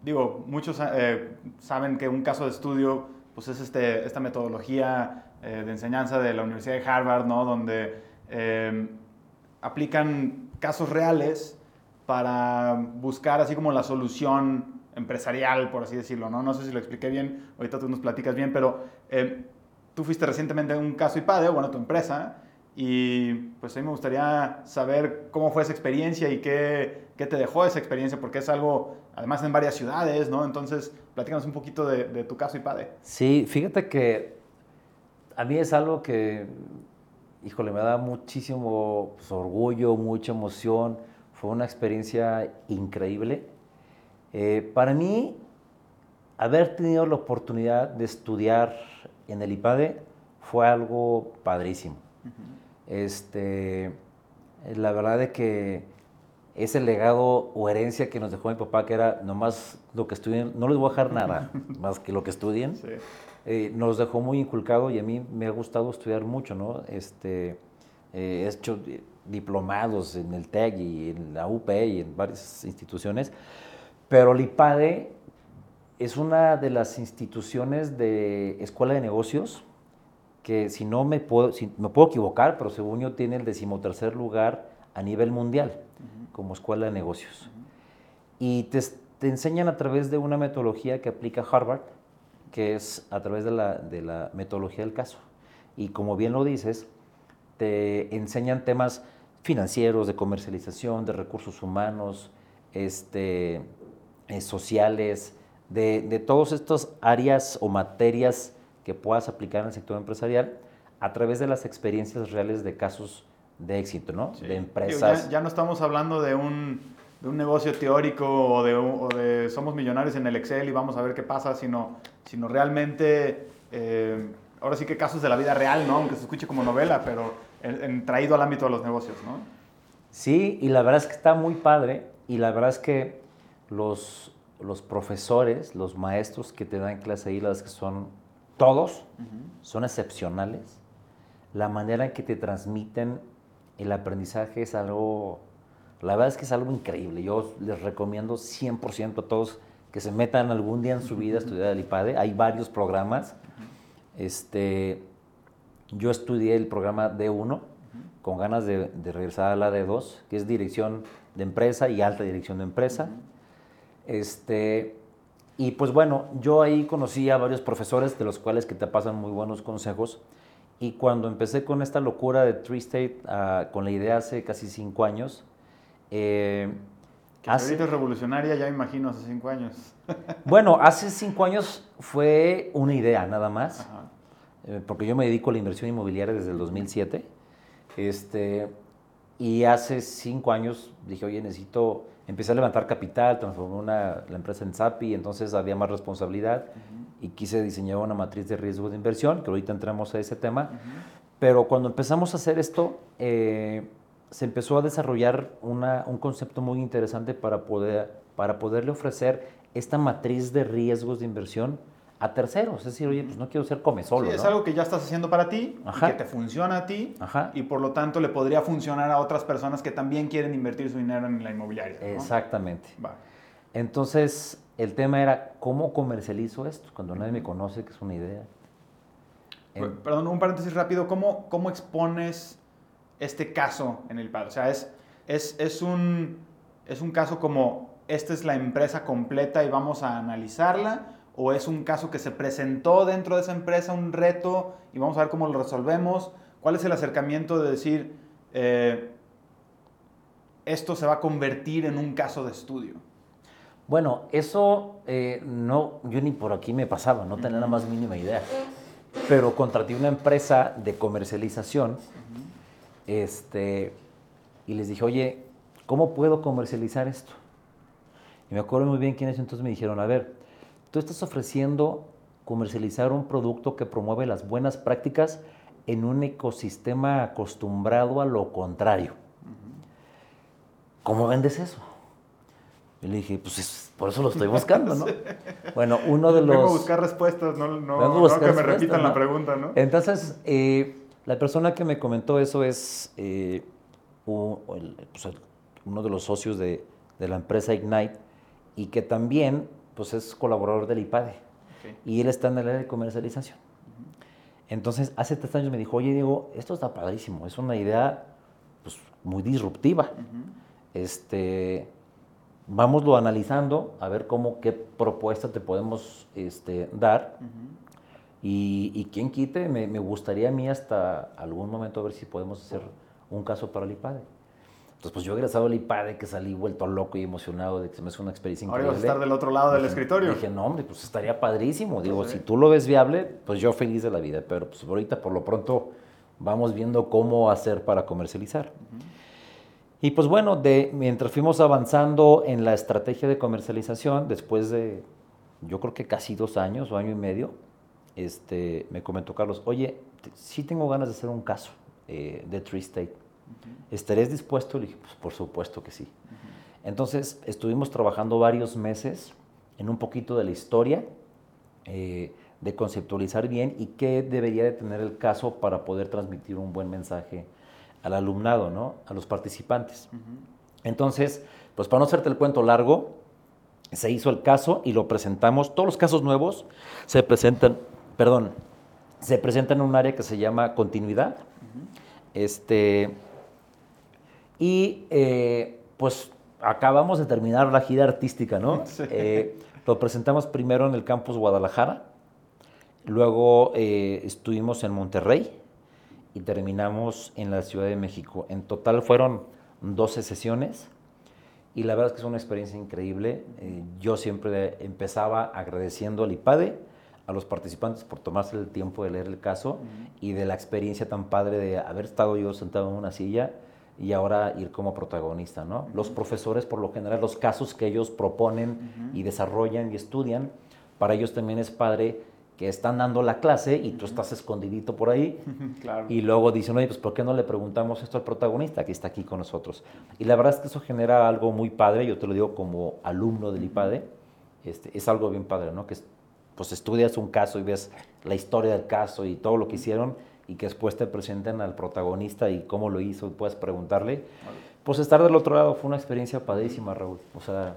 digo, muchos eh, saben que un caso de estudio pues es este, esta metodología eh, de enseñanza de la Universidad de Harvard, ¿no? Donde eh, aplican casos reales para buscar así como la solución empresarial, por así decirlo, ¿no? No sé si lo expliqué bien, ahorita tú nos platicas bien, pero tú fuiste recientemente en un caso IPADE, bueno, tu empresa, y pues a mí me gustaría saber cómo fue esa experiencia y qué, qué te dejó esa experiencia, porque es algo además en varias ciudades, ¿no? Entonces, platícanos un poquito de, tu caso IPADE. Sí, fíjate que a mí es algo que, híjole, me da muchísimo pues, orgullo, mucha emoción. Fue una experiencia increíble. Eh, para mí, haber tenido la oportunidad de estudiar en el IPADE fue algo padrísimo. Este, la verdad de que ese legado o herencia que nos dejó mi papá, que era nomás lo que estudien, no les voy a dejar nada [laughs] más que lo que estudien, eh, nos dejó muy inculcado y a mí me ha gustado estudiar mucho, ¿no? Este, eh, he hecho diplomados en el TEC y en la UP y en varias instituciones, pero el IPADE es una de las instituciones de escuela de negocios que si no me puedo, si, me puedo equivocar, pero según yo tiene el decimotercer lugar a nivel mundial como escuela de negocios. Y te, enseñan a través de una metodología que aplica Harvard, que es a través de la, de la metodología del caso. Y como bien lo dices, te enseñan temas financieros, de comercialización, de recursos humanos, este, eh, sociales, de, de todas estas áreas o materias que puedas aplicar en el sector empresarial a través de las experiencias reales de casos de éxito, ¿no? De empresas. ya, no estamos hablando de un, de un negocio teórico o de, o de, somos millonarios en el Excel y vamos a ver qué pasa, sino, sino realmente, eh, ahora sí que casos de la vida real, ¿no? Aunque se escuche como novela, pero en, traído al ámbito de los negocios, ¿no? Sí, y la verdad es que está muy padre y la verdad es que los, los profesores, los maestros que te dan clase ahí, las que son todos, son excepcionales. La manera en que te transmiten el aprendizaje es algo, la verdad es que es algo increíble. Yo les recomiendo 100% a todos que se metan algún día en su vida a estudiar el IPADE. Hay varios programas. Este, yo estudié el programa D1 con ganas de, regresar a la D2, que es dirección de empresa y alta dirección de empresa. Este, y pues bueno, yo ahí conocí a varios profesores de los cuales que te pasan muy buenos consejos. Y cuando empecé con esta locura de Tree State, ah, con la idea hace casi cinco años, Eh, que es revolucionaria, ya me imagino, hace cinco años. [laughs] bueno, hace cinco años fue una idea nada más, eh, porque yo me dedico a la inversión inmobiliaria desde el 2007. Este, y hace cinco años dije, oye, necesito, empecé a levantar capital, transformé una, la empresa en SAPI, entonces había más responsabilidad y quise diseñar una matriz de riesgo de inversión, que ahorita entramos a ese tema. Pero cuando empezamos a hacer esto, eh, se empezó a desarrollar una, un concepto muy interesante para, poder, para poderle ofrecer esta matriz de riesgos de inversión a terceros. Es decir, oye, pues no quiero ser come solo. Sí, es algo que ya estás haciendo para ti, que te funciona a ti y por lo tanto le podría funcionar a otras personas que también quieren invertir su dinero en la inmobiliaria. Exactamente. Entonces, el tema era, ¿cómo comercializo esto? Cuando nadie me conoce, que es una idea. Perdón, un paréntesis rápido. ¿Cómo, cómo expones este caso en el padre? O sea, es, es, es, un, es un caso como, esta es la empresa completa y vamos a analizarla, o es un caso que se presentó dentro de esa empresa, un reto, y vamos a ver cómo lo resolvemos. ¿Cuál es el acercamiento de decir, eh, esto se va a convertir en un caso de estudio? Bueno, eso eh, no, yo ni por aquí me pasaba, no tenía la más mínima idea. Pero contraté una empresa de comercialización este, y les dije, oye, ¿cómo puedo comercializar esto? Y me acuerdo muy bien quiénes entonces me dijeron, a ver, tú estás ofreciendo comercializar un producto que promueve las buenas prácticas en un ecosistema acostumbrado a lo contrario. ¿Cómo vendes eso? Y le dije, pues por eso lo estoy [laughs] buscando, ¿no? Bueno, uno de los... Vengo a buscar respuestas, no, no, que me repitan la pregunta, ¿no? Entonces, eh, la persona que me comentó eso es eh, pues, uno de los socios de, la empresa Ignite y que también pues, es colaborador del IPADE. Y él está en el área de comercialización. Entonces, hace tres años me dijo, oye, Diego, esto está padrísimo, es una idea pues, muy disruptiva. este, vámoslo analizando, a ver cómo, qué propuesta te podemos este, dar. Y, y quien quite, me, me, gustaría a mí hasta algún momento a ver si podemos hacer un caso para el IPADE. Entonces, pues yo he egresado al IPADE, que salí vuelto loco y emocionado de que se me hace una experiencia increíble. Ahora vas a estar del otro lado del escritorio. Dije, no, hombre, pues estaría padrísimo. Digo, si tú lo ves viable, pues yo feliz de la vida. Pero pues ahorita, por lo pronto, vamos viendo cómo hacer para comercializar. Y pues bueno, de, mientras fuimos avanzando en la estrategia de comercialización, después de, yo creo que casi dos años o año y medio, este, me comentó Carlos, oye, sí tengo ganas de hacer un caso eh, de Tree State. ¿Estarías dispuesto? Le dije, pues por supuesto que sí. Entonces estuvimos trabajando varios meses en un poquito de la historia, eh, de conceptualizar bien y qué debería de tener el caso para poder transmitir un buen mensaje al alumnado, ¿no? a los participantes. Entonces, pues para no hacerte el cuento largo, se hizo el caso y lo presentamos. Todos los casos nuevos se presentan perdón, se presenta en un área que se llama continuidad. Este, y eh, pues acabamos de terminar la gira artística, ¿no? Eh, lo presentamos primero en el campus Guadalajara, luego eh, estuvimos en Monterrey y terminamos en la Ciudad de México. En total fueron 12 sesiones y la verdad es que es una experiencia increíble. yo siempre empezaba agradeciendo al IPADE, a los participantes por tomarse el tiempo de leer el caso y de la experiencia tan padre de haber estado yo sentado en una silla y ahora ir como protagonista, ¿no? Los profesores, por lo general, los casos que ellos proponen y desarrollan y estudian, para ellos también es padre que están dando la clase y tú estás escondidito por ahí. [laughs] Y luego dicen, oye, pues ¿por qué no le preguntamos esto al protagonista que está aquí con nosotros? Y la verdad es que eso genera algo muy padre, yo te lo digo como alumno del IPADE, este, es algo bien padre, ¿no? Que pues estudias un caso y ves la historia del caso y todo lo que hicieron y que después te presenten al protagonista y cómo lo hizo y puedes preguntarle. Pues estar del otro lado fue una experiencia padrísima, Raúl. O sea...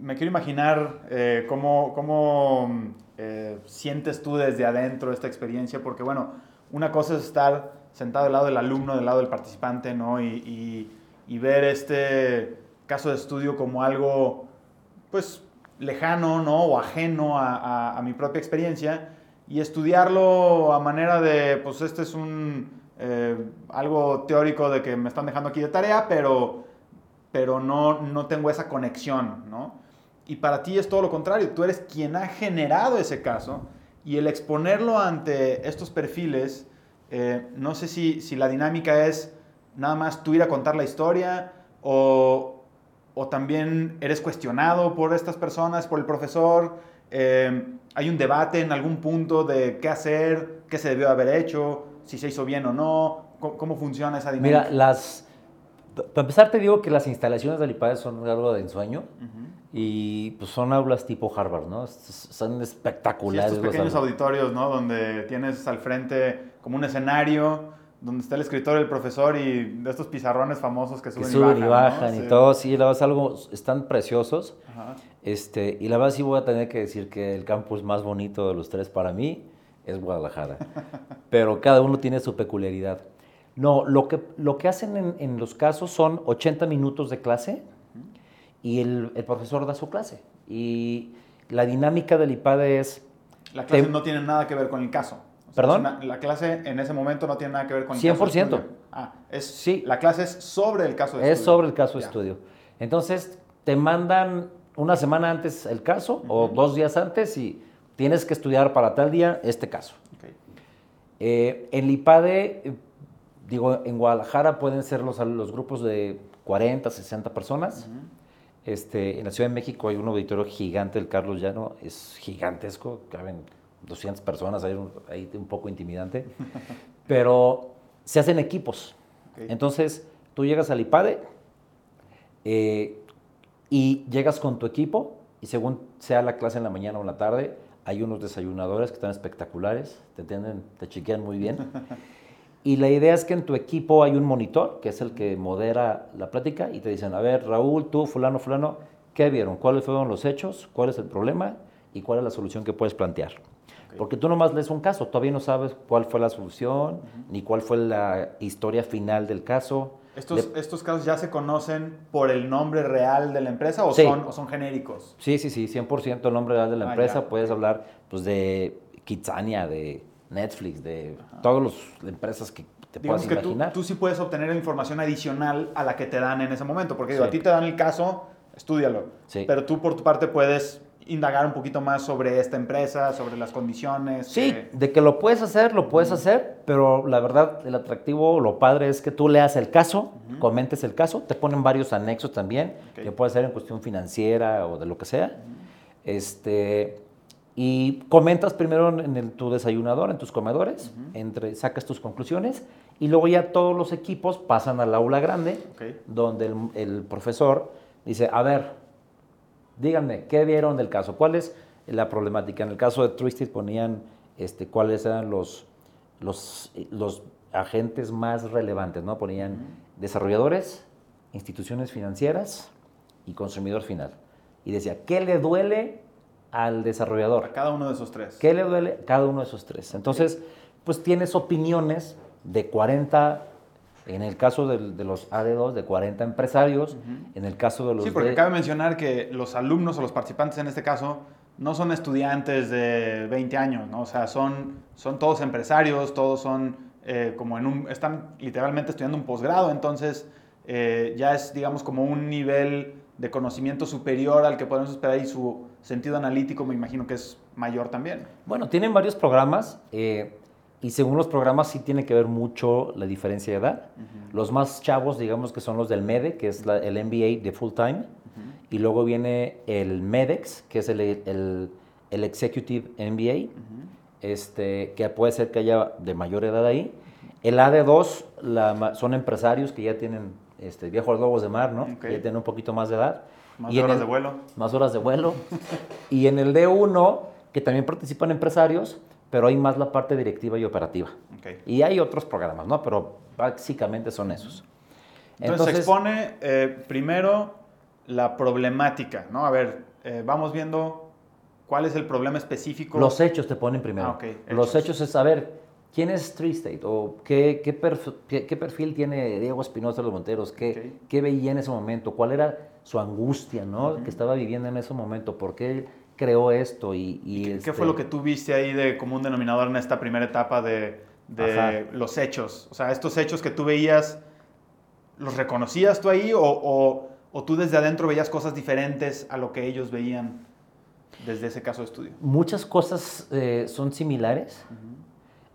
me quiero imaginar eh, cómo, cómo eh, sientes tú desde adentro esta experiencia, porque bueno, una cosa es estar sentado del lado del alumno, del lado del participante, ¿no? Y, y ver este caso de estudio como algo, pues, lejano ¿no? o ajeno a, mi propia experiencia y estudiarlo a manera de, pues este es un, eh, algo teórico de que me están dejando aquí de tarea, pero pero no, no tengo esa conexión, ¿no? Y para ti es todo lo contrario, tú eres quien ha generado ese caso y el exponerlo ante estos perfiles, eh, no sé si, si la dinámica es nada más tú ir a contar la historia o, o también eres cuestionado por estas personas, por el profesor. Eh, hay un debate en algún punto de qué hacer, qué se debió haber hecho, si se hizo bien o no, cómo, funciona esa dinámica. Mira, las, para empezar te digo que las instalaciones del IPADE son algo de ensueño y pues son aulas tipo Harvard, ¿no? Son espectaculares. Sí, estos pequeños auditorios, ¿no? Donde tienes al frente como un escenario donde está el escritor, el profesor y de estos pizarrones famosos que suben, y bajan. Y, bajan y todo, sí, la verdad es algo, están preciosos. Este, y la verdad sí voy a tener que decir que el campus más bonito de los tres para mí es Guadalajara. [laughs] Pero cada uno tiene su peculiaridad. No, lo que, lo que hacen en, en los casos son 80 minutos de clase y el, el, profesor da su clase. Y la dinámica del IPADE es... La clase no tiene nada que ver con el caso. ¿Perdón? la clase en ese momento no tiene nada que ver con el 100%. caso de estudio. Ah, es, sí. La clase es sobre el caso de estudio. Es sobre el caso de estudio. Entonces, te mandan una semana antes el caso o dos días antes y tienes que estudiar para tal día este caso. Okay. Eh, en IPADE, eh, digo, en Guadalajara pueden ser los, los grupos de 40, 60 personas. este, en la Ciudad de México hay un auditorio gigante, el Carlos Llano, es gigantesco, caben 200 personas, ahí, ahí un poco intimidante, [laughs] pero se hacen equipos. Entonces, tú llegas al IPADE eh, y llegas con tu equipo y según sea la clase en la mañana o en la tarde, hay unos desayunadores que están espectaculares, te atienden, te chequean muy bien. [laughs] Y la idea es que en tu equipo hay un monitor, que es el que modera la plática, y te dicen, a ver, Raúl, tú, fulano, fulano, ¿qué vieron? ¿Cuáles fueron los hechos? ¿Cuál es el problema? ¿Y cuál es la solución que puedes plantear? Porque tú nomás lees un caso, todavía no sabes cuál fue la solución, ni cuál fue la historia final del caso. ¿Estos, ¿Estos casos ya se conocen por el nombre real de la empresa o, son, o son genéricos? Sí, sí, sí, 100% el nombre real de la ah, empresa. Puedes hablar pues, de Kitsania, de Netflix, de todas las empresas que te puedas que imaginar. Tú, tú sí puedes obtener información adicional a la que te dan en ese momento, porque a ti te dan el caso, estudialo. Pero tú por tu parte puedes indagar un poquito más sobre esta empresa, sobre las condiciones. Sí, de que lo puedes hacer, lo puedes hacer, pero la verdad, el atractivo, lo padre es que tú leas el caso, comentes el caso, te ponen varios anexos también, que puede ser en cuestión financiera o de lo que sea. Este, y comentas primero en tu desayunador, en tus comedores, entre, sacas tus conclusiones y luego ya todos los equipos pasan al aula grande, donde el, el profesor dice, a ver, díganme, ¿qué vieron del caso? ¿Cuál es la problemática? En el caso de Twisted ponían este, cuáles eran los, los, los agentes más relevantes, ¿no? Ponían desarrolladores, instituciones financieras y consumidor final. Y decía, ¿qué le duele al desarrollador? A cada uno de esos tres. ¿Qué le duele? a Cada uno de esos tres. Entonces, pues tienes opiniones de 40 en el caso de, los AD2, de 40 empresarios, en el caso de los... Sí, porque cabe mencionar que los alumnos o los participantes en este caso no son estudiantes de 20 años, ¿no? O sea, son, son todos empresarios, todos son eh, como en un... están literalmente estudiando un posgrado, entonces eh, ya es, digamos, como un nivel de conocimiento superior al que podemos esperar y su sentido analítico me imagino que es mayor también. Bueno, tienen varios programas. Eh, y según los programas sí tiene que ver mucho la diferencia de edad. Los más chavos, digamos que son los del MEDE, que es el MBA de full time. Y luego viene el MEDEX, que es el, el, el Executive MBA, este, que puede ser que haya de mayor edad ahí. El AD2 la, son empresarios que ya tienen este, viejos lobos de mar, ¿no? Que ya tienen un poquito más de edad. Más horas de vuelo. Más horas de vuelo. [laughs] y en el D1, que también participan empresarios, pero hay más la parte directiva y operativa. Y hay otros programas, ¿no? Pero básicamente son esos. Entonces, se expone eh, primero la problemática, ¿no? A ver, eh, vamos viendo cuál es el problema específico. Los hechos te ponen primero. Ah, Los hechos es saber quién es Street State o qué, qué, perfil, tiene Diego Espinosa de los Monteros, qué, qué, veía en ese momento, cuál era su angustia, ¿no? Que estaba viviendo en ese momento, por qué creó esto y... ¿Qué, fue este lo que tú viste ahí de común denominador en esta primera etapa de, los hechos? O sea, estos hechos que tú veías, ¿los reconocías tú ahí o, ¿O tú desde adentro veías cosas diferentes a lo que ellos veían desde ese caso de estudio? Muchas cosas eh, son similares,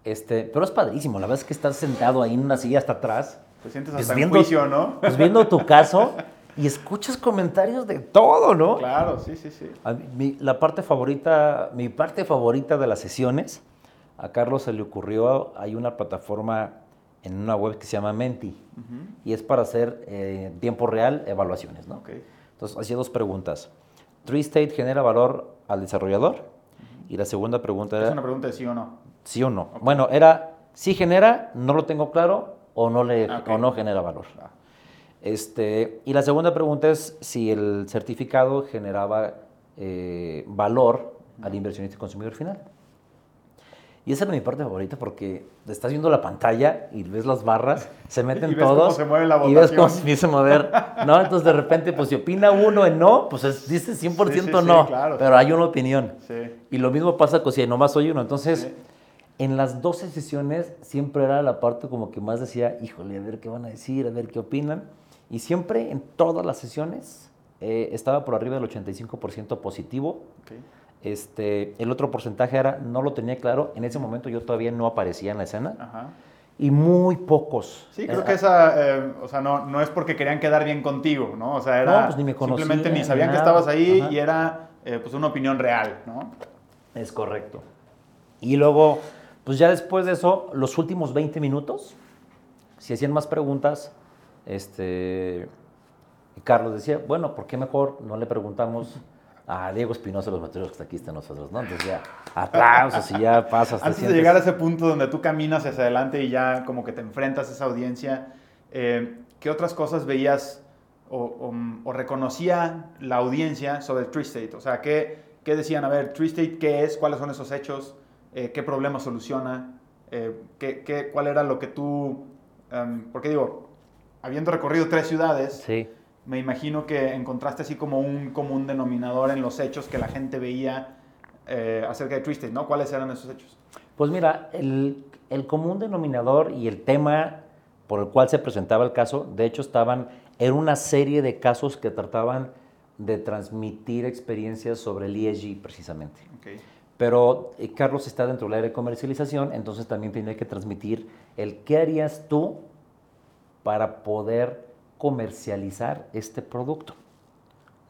este, pero es padrísimo. La verdad es que estás sentado ahí en una silla hasta atrás. Te sientes pues hasta en viendo- juicio, ¿no? Pues viendo tu caso [laughs] y escuchas comentarios de todo, ¿no? Claro, sí, sí, sí. A mí- mi- la parte favorita, mi parte favorita de las sesiones, a Carlos se le ocurrió, hay una plataforma en una web que se llama Menti y es para hacer eh, en tiempo real evaluaciones, ¿no? Ok. Entonces, hacía dos preguntas. ¿Tree State genera valor al desarrollador? Y la segunda pregunta Es era, una pregunta de sí o no. ¿sí o no? Bueno, era, ¿sí genera, no lo tengo claro, o no, le, Ah, o no genera valor? Ah. Este, y la segunda pregunta es si el certificado generaba eh, valor al inversionista y consumidor final. Y esa era mi parte favorita porque estás viendo la pantalla y ves las barras, se [laughs] meten Y ves cómo todos se mueve la y ves cómo se empieza a mover. ¿no? Entonces de repente, pues si opina uno en no, pues es- dice 100% Sí, sí, sí, no, claro. pero hay una opinión. Sí. Y lo mismo pasa con si nomás soy uno. Entonces, Sí. en las 12 sesiones siempre era la parte como que más decía, híjole, a ver qué van a decir, a ver qué opinan. Y siempre en todas las sesiones eh, estaba por arriba del 85% positivo. Ok. Este, el otro porcentaje era, no lo tenía claro. En ese momento yo todavía no aparecía en la escena. Ajá. Y muy pocos. Sí, creo Eh, que esa, eh, o sea, no, no es porque querían quedar bien contigo, ¿no? O sea, era No, pues ni me simplemente conocían, ni sabían que estabas ahí Ajá. y era eh, pues una opinión real, ¿no? Es correcto. Y luego, pues ya después de eso, los últimos 20 minutos, si hacían más preguntas, este, Carlos decía, bueno, ¿por qué mejor no le preguntamos a Diego Espinosa los materiales que está aquí está nosotros, ¿no? Entonces ya, aplausos y ya pasas. te Antes de llegar a ese punto donde tú caminas hacia adelante y ya como que te enfrentas a esa audiencia, eh, ¿qué otras cosas veías o, o- o reconocía la audiencia sobre Tree State? O sea, ¿qué, qué decían? A ver, Tree State, ¿qué es? ¿Cuáles son esos hechos? Eh, ¿Qué problema soluciona? Eh, ¿qué, qué- cuál era lo que tú... em, porque digo, habiendo recorrido tres ciudades, Sí. me imagino que encontraste así como un común denominador en los hechos que la gente veía eh, acerca de State, ¿no? ¿Cuáles eran esos hechos? Pues mira, el, el común denominador y el tema por el cual se presentaba el caso, de hecho estaban en una serie de casos que trataban de transmitir experiencias sobre el ESG precisamente. Pero eh, Carlos está dentro del área de comercialización, entonces también tiene que transmitir el qué harías tú para poder comercializar este producto.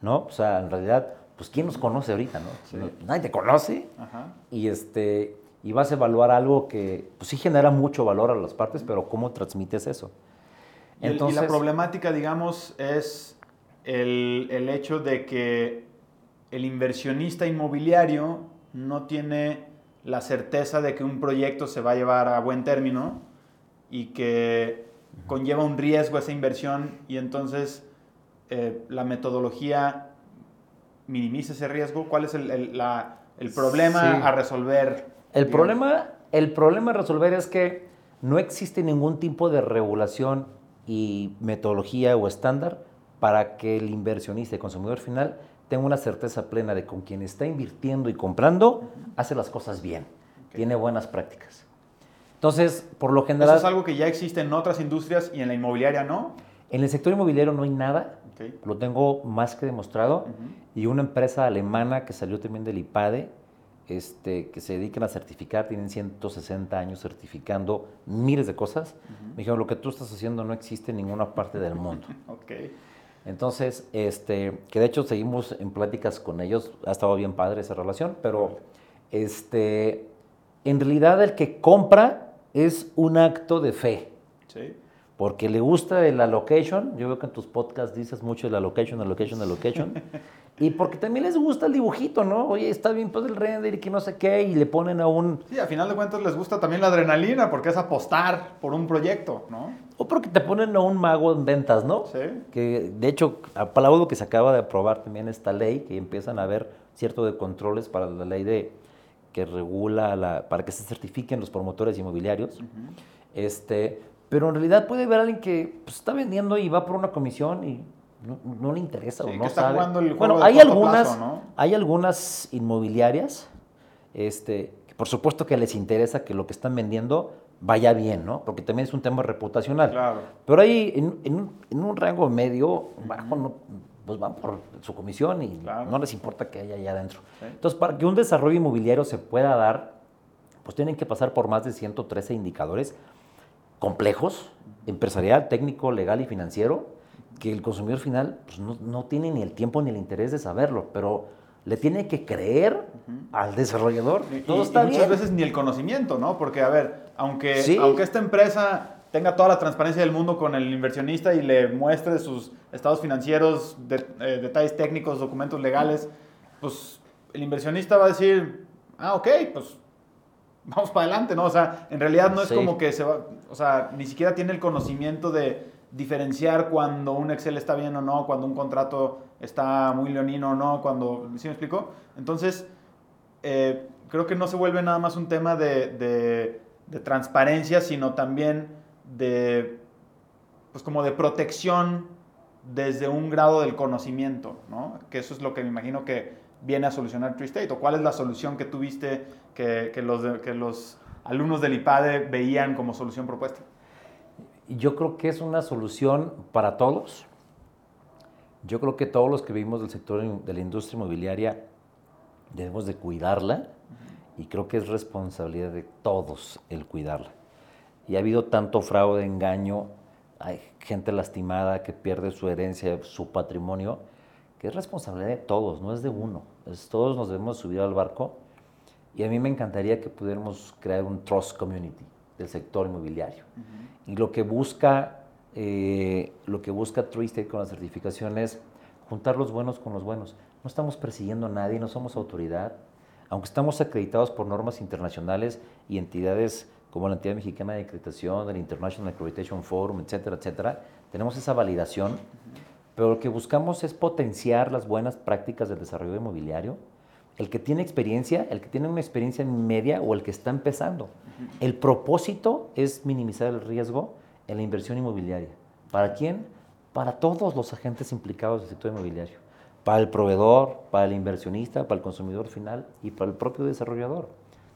¿No? O sea, en realidad, pues ¿quién nos conoce ahorita, no? Sí. No- Nadie te conoce Ajá. y este y vas a evaluar algo que pues sí genera mucho valor a las partes, pero ¿cómo transmites eso? Y, el- y la problemática, digamos, es el, el hecho de que el inversionista inmobiliario no tiene la certeza de que un proyecto se va a llevar a buen término y que conlleva un riesgo esa inversión y entonces eh, la metodología minimiza ese riesgo. ¿Cuál es el, el- la- el problema Sí. a resolver? El digamos? problema, el problema a resolver es que no existe ningún tipo de regulación y metodología o estándar para que el inversionista y consumidor final tenga una certeza plena de con quien está invirtiendo y comprando hace las cosas bien, tiene buenas prácticas. Entonces, por lo Eso general, es algo que ya existe en otras industrias y en la inmobiliaria no. en el sector inmobiliario no hay nada, lo tengo más que demostrado, y una empresa alemana que salió también del IPADE, este, que se dedican a certificar, tienen 160 años certificando miles de cosas, me dijeron, lo que tú estás haciendo no existe en ninguna parte del mundo. [laughs] Ok. Entonces, este, que de hecho seguimos en pláticas con ellos, ha estado bien padre esa relación, pero este, en realidad el que compra es un acto de fe. Sí. Porque le gusta de la location, yo veo que en tus podcasts dices mucho de la location, la location, la location. y porque también les gusta el dibujito, ¿no? Oye, está bien pues el render y que no sé qué, y le ponen a un... Sí, a final de cuentas les gusta también la adrenalina porque es apostar por un proyecto, ¿no? O porque te ponen a un mago en ventas, ¿no? Sí. Que de hecho, aplaudo que se acaba de aprobar también esta ley, que empiezan a haber cierto de controles para la ley de que regula la, para que se certifiquen los promotores inmobiliarios. Este, pero en realidad puede haber alguien que pues, está vendiendo y va por una comisión y no, no le interesa Sí, o que no está sabe. jugando el juego bueno, hay algunas, plazo, ¿no? hay algunas inmobiliarias, este, que por supuesto que les interesa que lo que están vendiendo vaya bien, ¿no? Porque también es un tema reputacional. Claro. Pero ahí, en, en en un rango medio, bajo, no- pues van por su comisión y Claro. no les importa que haya allá adentro. Sí. Entonces, para que un desarrollo inmobiliario se pueda dar, pues tienen que pasar por más de 113 indicadores complejos, empresarial, técnico, legal y financiero, que el consumidor final pues, no, no tiene ni el tiempo ni el interés de saberlo, pero le tiene que creer al desarrollador. Y, Todo y- está y muchas bien. veces ni el conocimiento, ¿no? Porque, a ver, aunque, Sí. aunque esta empresa tenga toda la transparencia del mundo con el inversionista y le muestre sus estados financieros, de- eh, detalles técnicos, documentos legales, pues el inversionista va a decir, ah, ok, pues vamos para adelante, ¿no? O sea, en realidad no es Sí. como que se va, o sea, ni siquiera tiene el conocimiento de diferenciar cuando un Excel está bien o no, cuando un contrato está muy leonino o no, cuando, ¿sí me explico? Entonces, eh, creo que no se vuelve nada más un tema de, de- de transparencia, sino también de, pues como de protección desde un grado del conocimiento, ¿no? Que eso es lo que me imagino que viene a solucionar Tree State, o cuál es la solución que tuviste que, que los, que los alumnos del IPADE veían como solución propuesta. Yo creo que es una solución para todos. Yo creo que todos los que vivimos del sector de la industria inmobiliaria debemos de cuidarla y creo que es responsabilidad de todos el cuidarla. Y ha habido tanto fraude, engaño, hay gente lastimada que pierde su herencia, su patrimonio, que es responsabilidad de todos, no es de uno. Es, todos nos debemos subir al barco y a mí me encantaría que pudiéramos crear un trust community del sector inmobiliario. Y lo que busca, eh, lo que busca State con la certificación es juntar los buenos con los buenos. No estamos persiguiendo a nadie, no somos autoridad. Aunque estamos acreditados por normas internacionales y entidades como la entidad mexicana de acreditación, el International Accreditation Forum, etcétera, etcétera, tenemos esa validación. Pero lo que buscamos es potenciar las buenas prácticas del desarrollo inmobiliario. El que tiene experiencia, el que tiene una experiencia media o el que está empezando. El propósito es minimizar el riesgo en la inversión inmobiliaria. ¿Para quién? Para todos los agentes implicados del sector inmobiliario. Para el proveedor, para el inversionista, para el consumidor final y para el propio desarrollador.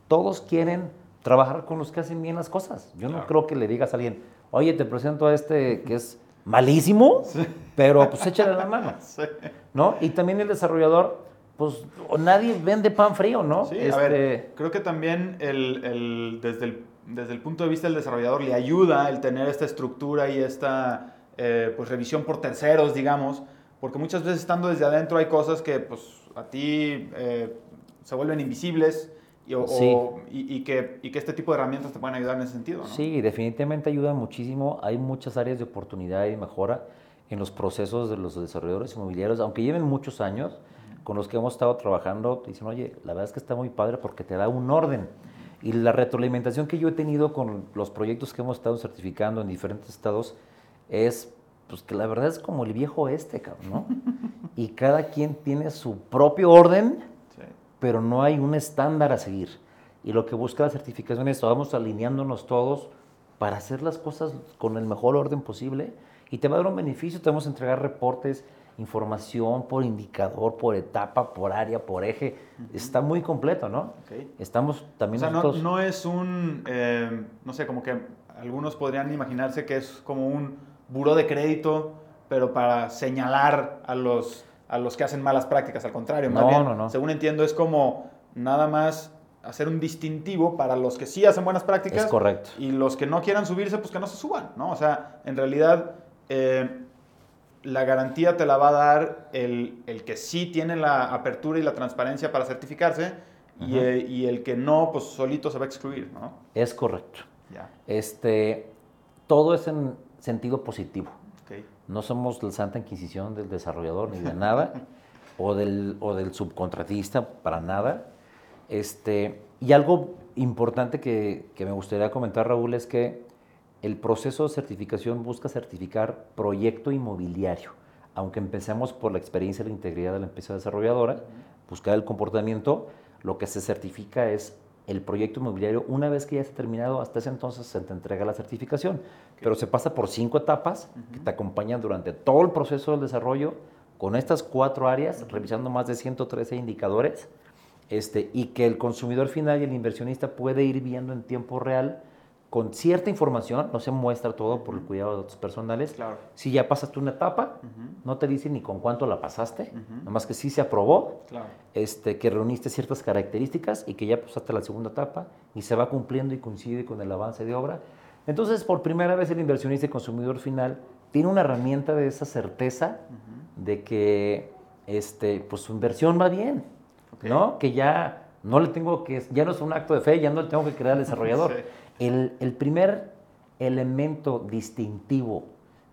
Todos quieren trabajar con los que hacen bien las cosas. Yo no Claro. creo que le digas a alguien, oye, te presento a este que es malísimo, pero pues échale la mano. [laughs] Sí. ¿no? Y también el desarrollador, pues nadie vende pan frío, ¿no? Sí, a Este, ver, creo que también el, el- desde, el, desde el punto de vista del desarrollador le ayuda el tener esta estructura y esta eh, pues, revisión por terceros, digamos, porque muchas veces estando desde adentro hay cosas que pues, a ti eh, se vuelven invisibles y, o- Sí. y- y que, y que este tipo de herramientas te pueden ayudar en ese sentido. ¿no? Sí, definitivamente ayuda muchísimo. Hay muchas áreas de oportunidad y mejora en los procesos de los desarrolladores inmobiliarios, aunque lleven muchos años con los que hemos estado trabajando, dicen, oye, la verdad es que está muy padre porque te da un orden. Y la retroalimentación que yo he tenido con los proyectos que hemos estado certificando en diferentes estados es pues que la verdad es como el viejo este, cabrón, ¿no? [laughs] y cada quien tiene su propio orden. Pero no hay un estándar a seguir. Y lo que busca la certificación es, vamos alineándonos todos para hacer las cosas con el mejor orden posible y te va a dar un beneficio, te vamos a entregar reportes, información por indicador, por etapa, por área, por eje. Está muy completo, ¿no? Estamos O también sea, no, nosotros... no es un, eh, no sé, como que algunos podrían imaginarse que es como un buró de crédito, pero para señalar a los, a los que hacen malas prácticas, al contrario. Más No, bien, no, no. Según entiendo, es como nada más hacer un distintivo para los que sí hacen buenas prácticas. Es correcto. Y los que no quieran subirse, pues que no se suban, ¿no? O sea, en realidad, eh, la garantía te la va a dar el, el que sí tiene la apertura y la transparencia para certificarse y, eh, y el que no, pues solito se va a excluir, ¿no? Es correcto. Ya, Este, todo es en sentido positivo. No somos la Santa Inquisición del desarrollador ni de nada, o, del, o del subcontratista, para nada. Este, y algo importante que, que me gustaría comentar, Raúl, es que el proceso de certificación busca certificar proyecto inmobiliario. Aunque empecemos por la experiencia y la integridad de la empresa desarrolladora, buscar el comportamiento, lo que se certifica es el proyecto inmobiliario. Una vez que ya esté terminado, hasta ese entonces se te entrega la certificación. Pero se pasa por cinco etapas que te acompañan durante todo el proceso del desarrollo con estas cuatro áreas, revisando más de 113 indicadores, este, y que el consumidor final y el inversionista puede ir viendo en tiempo real con cierta información, no se muestra todo por el cuidado de datos personales. Claro. Si ya pasaste una etapa, no te dice ni con cuánto la pasaste, Ujú. nada más que sí se aprobó, Claro. este, que reuniste ciertas características y que ya pasaste la segunda etapa y se va cumpliendo y coincide con el avance de obra. Entonces, por primera vez el inversionista y consumidor final tiene una herramienta de esa certeza de que este, pues, su inversión va bien. ¿no? Que ya no le tengo que, ya no es un acto de fe, ya no le tengo que creer al desarrollador. [laughs] Sí. El, el primer elemento distintivo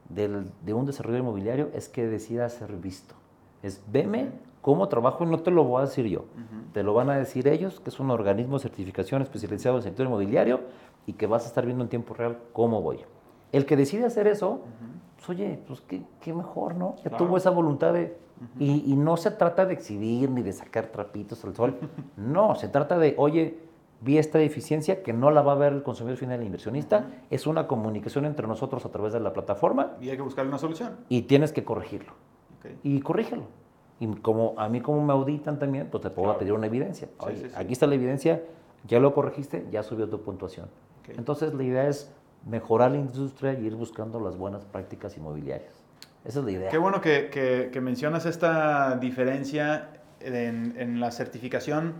del- de un desarrollo inmobiliario es que decida ser visto. Es, veme cómo trabajo y no te lo voy a decir yo. Te lo van a decir ellos, que es un organismo de certificación especializado en el sector inmobiliario y que vas a estar viendo en tiempo real cómo voy. El que decide hacer eso, pues oye, pues qué, qué mejor, ¿no? Claro. tuvo esa voluntad de... y, y no se trata de exhibir ni de sacar trapitos al sol. [laughs] no, se trata de, oye, vi esta deficiencia que no la va a ver el consumidor final, el inversionista. Es una comunicación entre nosotros a través de la plataforma Y hay que buscar una solución. y tienes que corregirlo. Y corrígelo. Y como a mí como me auditan también, pues te puedo Claro. pedir una evidencia. Sí, Oye, sí, sí. aquí está la evidencia, ya lo corregiste, ya subió tu puntuación. Entonces la idea es mejorar la industria y ir buscando las buenas prácticas inmobiliarias. Esa es la idea. Qué bueno que, que- que mencionas esta diferencia en, en la certificación,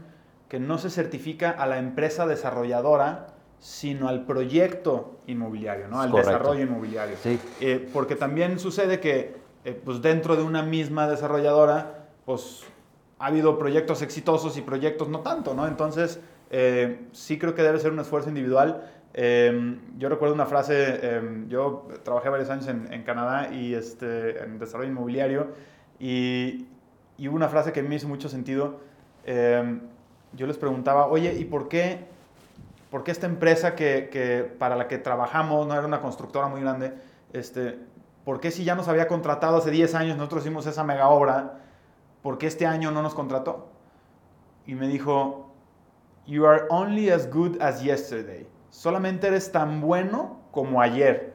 que no se certifica a la empresa desarrolladora, sino al proyecto inmobiliario, ¿no? al Correcto. desarrollo inmobiliario. Sí. Eh, porque también sucede que eh, pues dentro de una misma desarrolladora, pues ha habido proyectos exitosos y proyectos no tanto, ¿no? Entonces, eh, sí creo que debe ser un esfuerzo individual. Eh, yo recuerdo una frase, eh, yo trabajé varios años en, en Canadá y este, en desarrollo inmobiliario y, y hubo una frase que me hizo mucho sentido. Yo les preguntaba, oye, ¿y por qué, por qué esta empresa que, que para la que trabajamos, no era una constructora muy grande, este, ¿por qué si ya nos había contratado hace 10 años, nosotros hicimos esa mega obra, ¿por qué este año no nos contrató? Y me dijo, You are only as good as yesterday. Solamente eres tan bueno como ayer.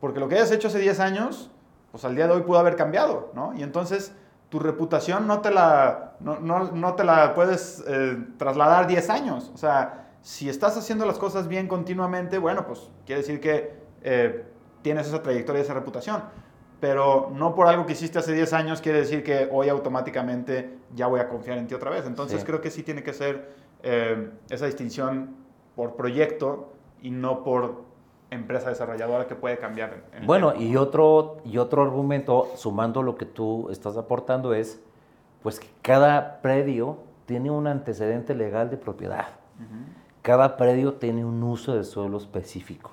Porque lo que hayas hecho hace 10 años, pues al día de hoy pudo haber cambiado, ¿no? Y entonces tu reputación no te la, no, no- no te la puedes eh, trasladar 10 años. O sea, si estás haciendo las cosas bien continuamente, bueno, pues quiere decir que eh, tienes esa trayectoria, esa reputación. Pero no por algo que hiciste hace 10 años quiere decir que hoy automáticamente ya voy a confiar en ti otra vez. Entonces Sí. creo que sí tiene que ser eh, esa distinción por proyecto y no por empresa desarrolladora que puede cambiar. en- Bueno, y otro, y otro argumento, sumando lo que tú estás aportando, es pues que cada predio tiene un antecedente legal de propiedad. Cada predio tiene un uso de suelo específico.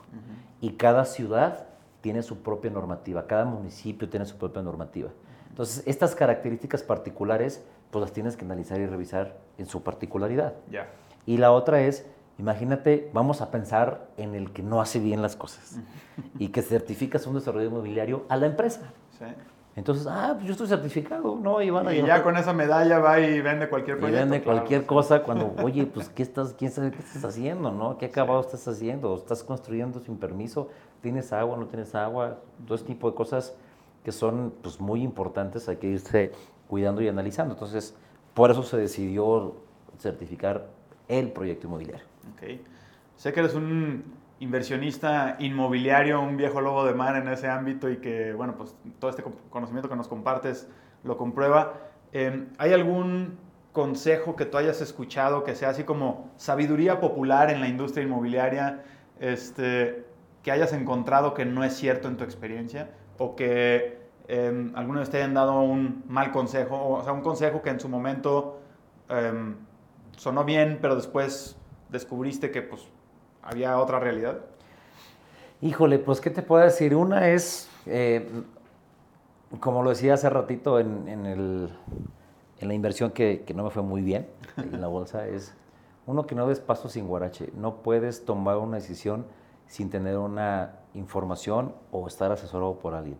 y cada ciudad tiene su propia normativa, cada municipio tiene su propia normativa. Entonces, estas características particulares, pues las tienes que analizar y revisar en su particularidad. Ya. Y la otra es, imagínate, vamos a pensar en el que no hace bien las cosas y que certificas un desarrollo inmobiliario a la empresa. Sí. Entonces, ah, pues yo estoy certificado, ¿no? Y van a Y ya con esa medalla va y vende cualquier y proyecto. vende claro. cualquier cosa cuando, oye, pues, ¿qué estás, quién sabe qué estás haciendo, no? ¿Qué acabado estás haciendo? ¿Estás construyendo sin permiso? ¿Tienes agua, no tienes agua? Todo ese tipo de cosas que son, pues, muy importantes, hay que irse cuidando y analizando. Entonces, por eso se decidió certificar el proyecto inmobiliario. Ok. Sé que eres un inversionista inmobiliario, un viejo lobo de mar en ese ámbito y que, bueno, pues todo este co- conocimiento que nos compartes lo comprueba. Eh, ¿Hay algún consejo que tú hayas escuchado que sea así como sabiduría popular en la industria inmobiliaria este, que hayas encontrado que no es cierto en tu experiencia? ¿O que eh, alguna vez te hayan dado un mal consejo? O sea, un consejo que en su momento em, sonó bien, pero después descubriste que pues había otra realidad. Híjole, pues, ¿qué te puedo decir? Una es, eh, como lo decía hace ratito en, en el- en la inversión que, que no me fue muy bien en la bolsa, [laughs] es uno que no des paso sin guarache. No puedes tomar una decisión sin tener una información o estar asesorado por alguien.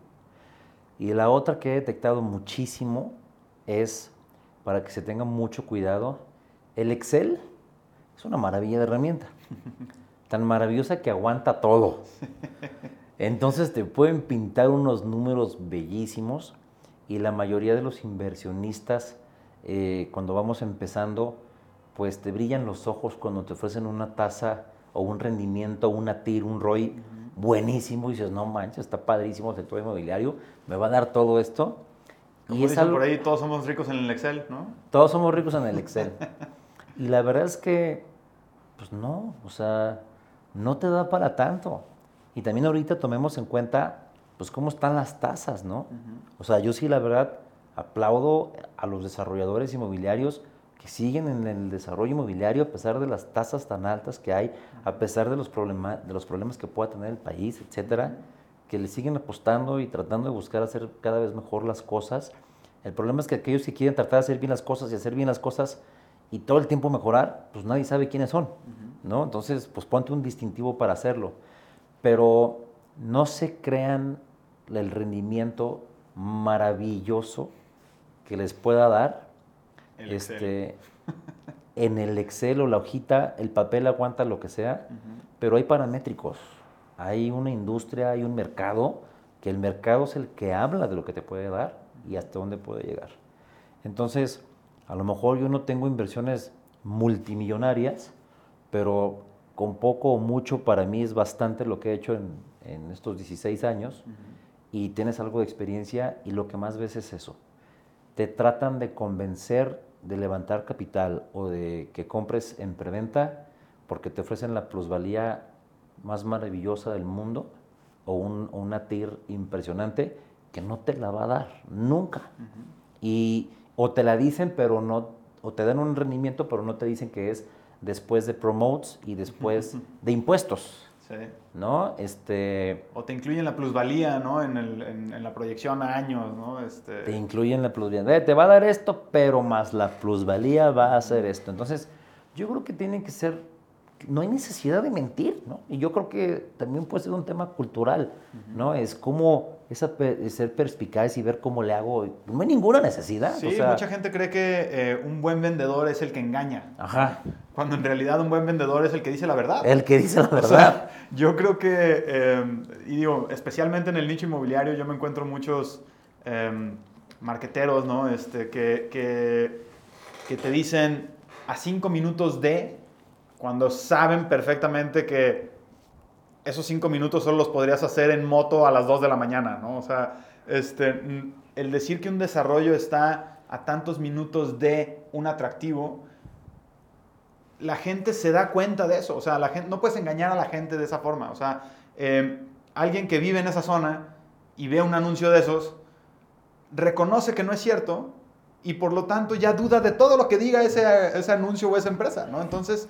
Y la otra que he detectado muchísimo es, para que se tenga mucho cuidado, el Excel es una maravilla de herramienta. [laughs] Tan maravillosa que aguanta todo. Entonces te pueden pintar unos números bellísimos y la mayoría de los inversionistas, eh, cuando vamos empezando, pues te brillan los ojos cuando te ofrecen una tasa o un rendimiento, una TIR, un ROI buenísimo y dices, no manches, está padrísimo el sector inmobiliario, me va a dar todo esto. y es algo, por ahí, todos somos ricos en el Excel, ¿no? Todos somos ricos en el Excel. [laughs] y la verdad es que, pues no, o sea, no te da para tanto. Y también ahorita tomemos en cuenta, pues, cómo están las tasas, ¿no? O sea, yo sí, la verdad, aplaudo a los desarrolladores inmobiliarios que siguen en el desarrollo inmobiliario a pesar de las tasas tan altas que hay, a pesar de los, de los problemas que pueda tener el país, etcétera, que le siguen apostando y tratando de buscar hacer cada vez mejor las cosas. El problema es que aquellos que quieren tratar de hacer bien las cosas y hacer bien las cosas y todo el tiempo mejorar, pues nadie sabe quiénes son, ¿no? Entonces, pues ponte un distintivo para hacerlo. Pero no se crean el rendimiento maravilloso que les pueda dar este, en el Excel o la hojita, el papel aguanta lo que sea, pero hay paramétricos. Hay una industria, hay un mercado, que el mercado es el que habla de lo que te puede dar y hasta dónde puede llegar. Entonces, a lo mejor yo no tengo inversiones multimillonarias, pero con poco o mucho para mí es bastante lo que he hecho en, estos 16 años y tienes algo de experiencia y lo que más ves es eso. Te tratan de convencer de levantar capital o de que compres en preventa porque te ofrecen la plusvalía más maravillosa del mundo o, un, una TIR impresionante que no te la va a dar nunca. Y o te la dicen, pero no, o te dan un rendimiento, pero no te dicen que es después de promotes y después de impuestos. Sí. ¿No? Este, o te incluyen la plusvalía, ¿no? En, el, en, la proyección a años, ¿no? Este... Te incluyen la plusvalía. Te va a dar esto, pero más la plusvalía va a hacer esto. Entonces, yo creo que tienen que ser no hay necesidad de mentir, ¿no? Y yo creo que también puede ser un tema cultural, ¿no? Es como esa ser perspicaz y ver cómo le hago. No hay ninguna necesidad. Sí, mucha gente cree que eh, un buen vendedor es el que engaña. Ajá. Cuando en realidad un buen vendedor es el que dice la verdad. El que dice la verdad. yo creo que, em, y digo, especialmente en el nicho inmobiliario, yo me encuentro muchos em, marqueteros, ¿no? Este, que, que, que te dicen a cinco minutos de cuando saben perfectamente que esos cinco minutos solo los podrías hacer en moto a las dos de la mañana, ¿no? O sea, este, el decir que un desarrollo está a tantos minutos de un atractivo, la gente se da cuenta de eso, o sea, la gente, no puedes engañar a la gente de esa forma, o sea, eh, alguien que vive en esa zona y ve un anuncio de esos, reconoce que no es cierto y por lo tanto ya duda de todo lo que diga ese anuncio o esa empresa, ¿no? Entonces,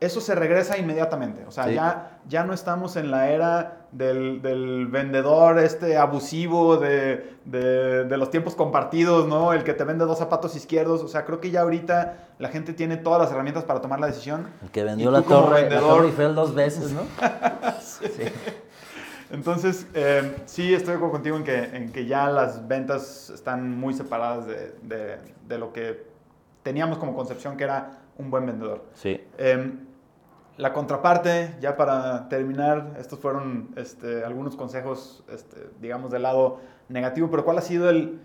eso se regresa inmediatamente. O sea, ya, ya no estamos en la era del, del vendedor este abusivo de, de, de, los tiempos compartidos, ¿no? El que te vende dos zapatos izquierdos. O sea, creo que ya ahorita la gente tiene todas las herramientas para tomar la decisión. El que vendió la torre, vendedor... la torre Eiffel dos veces, ¿no? [laughs] sí. Entonces, eh, sí estoy de acuerdo contigo en que, en que ya las ventas están muy separadas de, de, lo que teníamos como concepción que era un buen vendedor. Sí. Eh, la contraparte, ya para terminar, estos fueron este, algunos consejos, este, digamos, del lado negativo, pero ¿cuál ha sido el,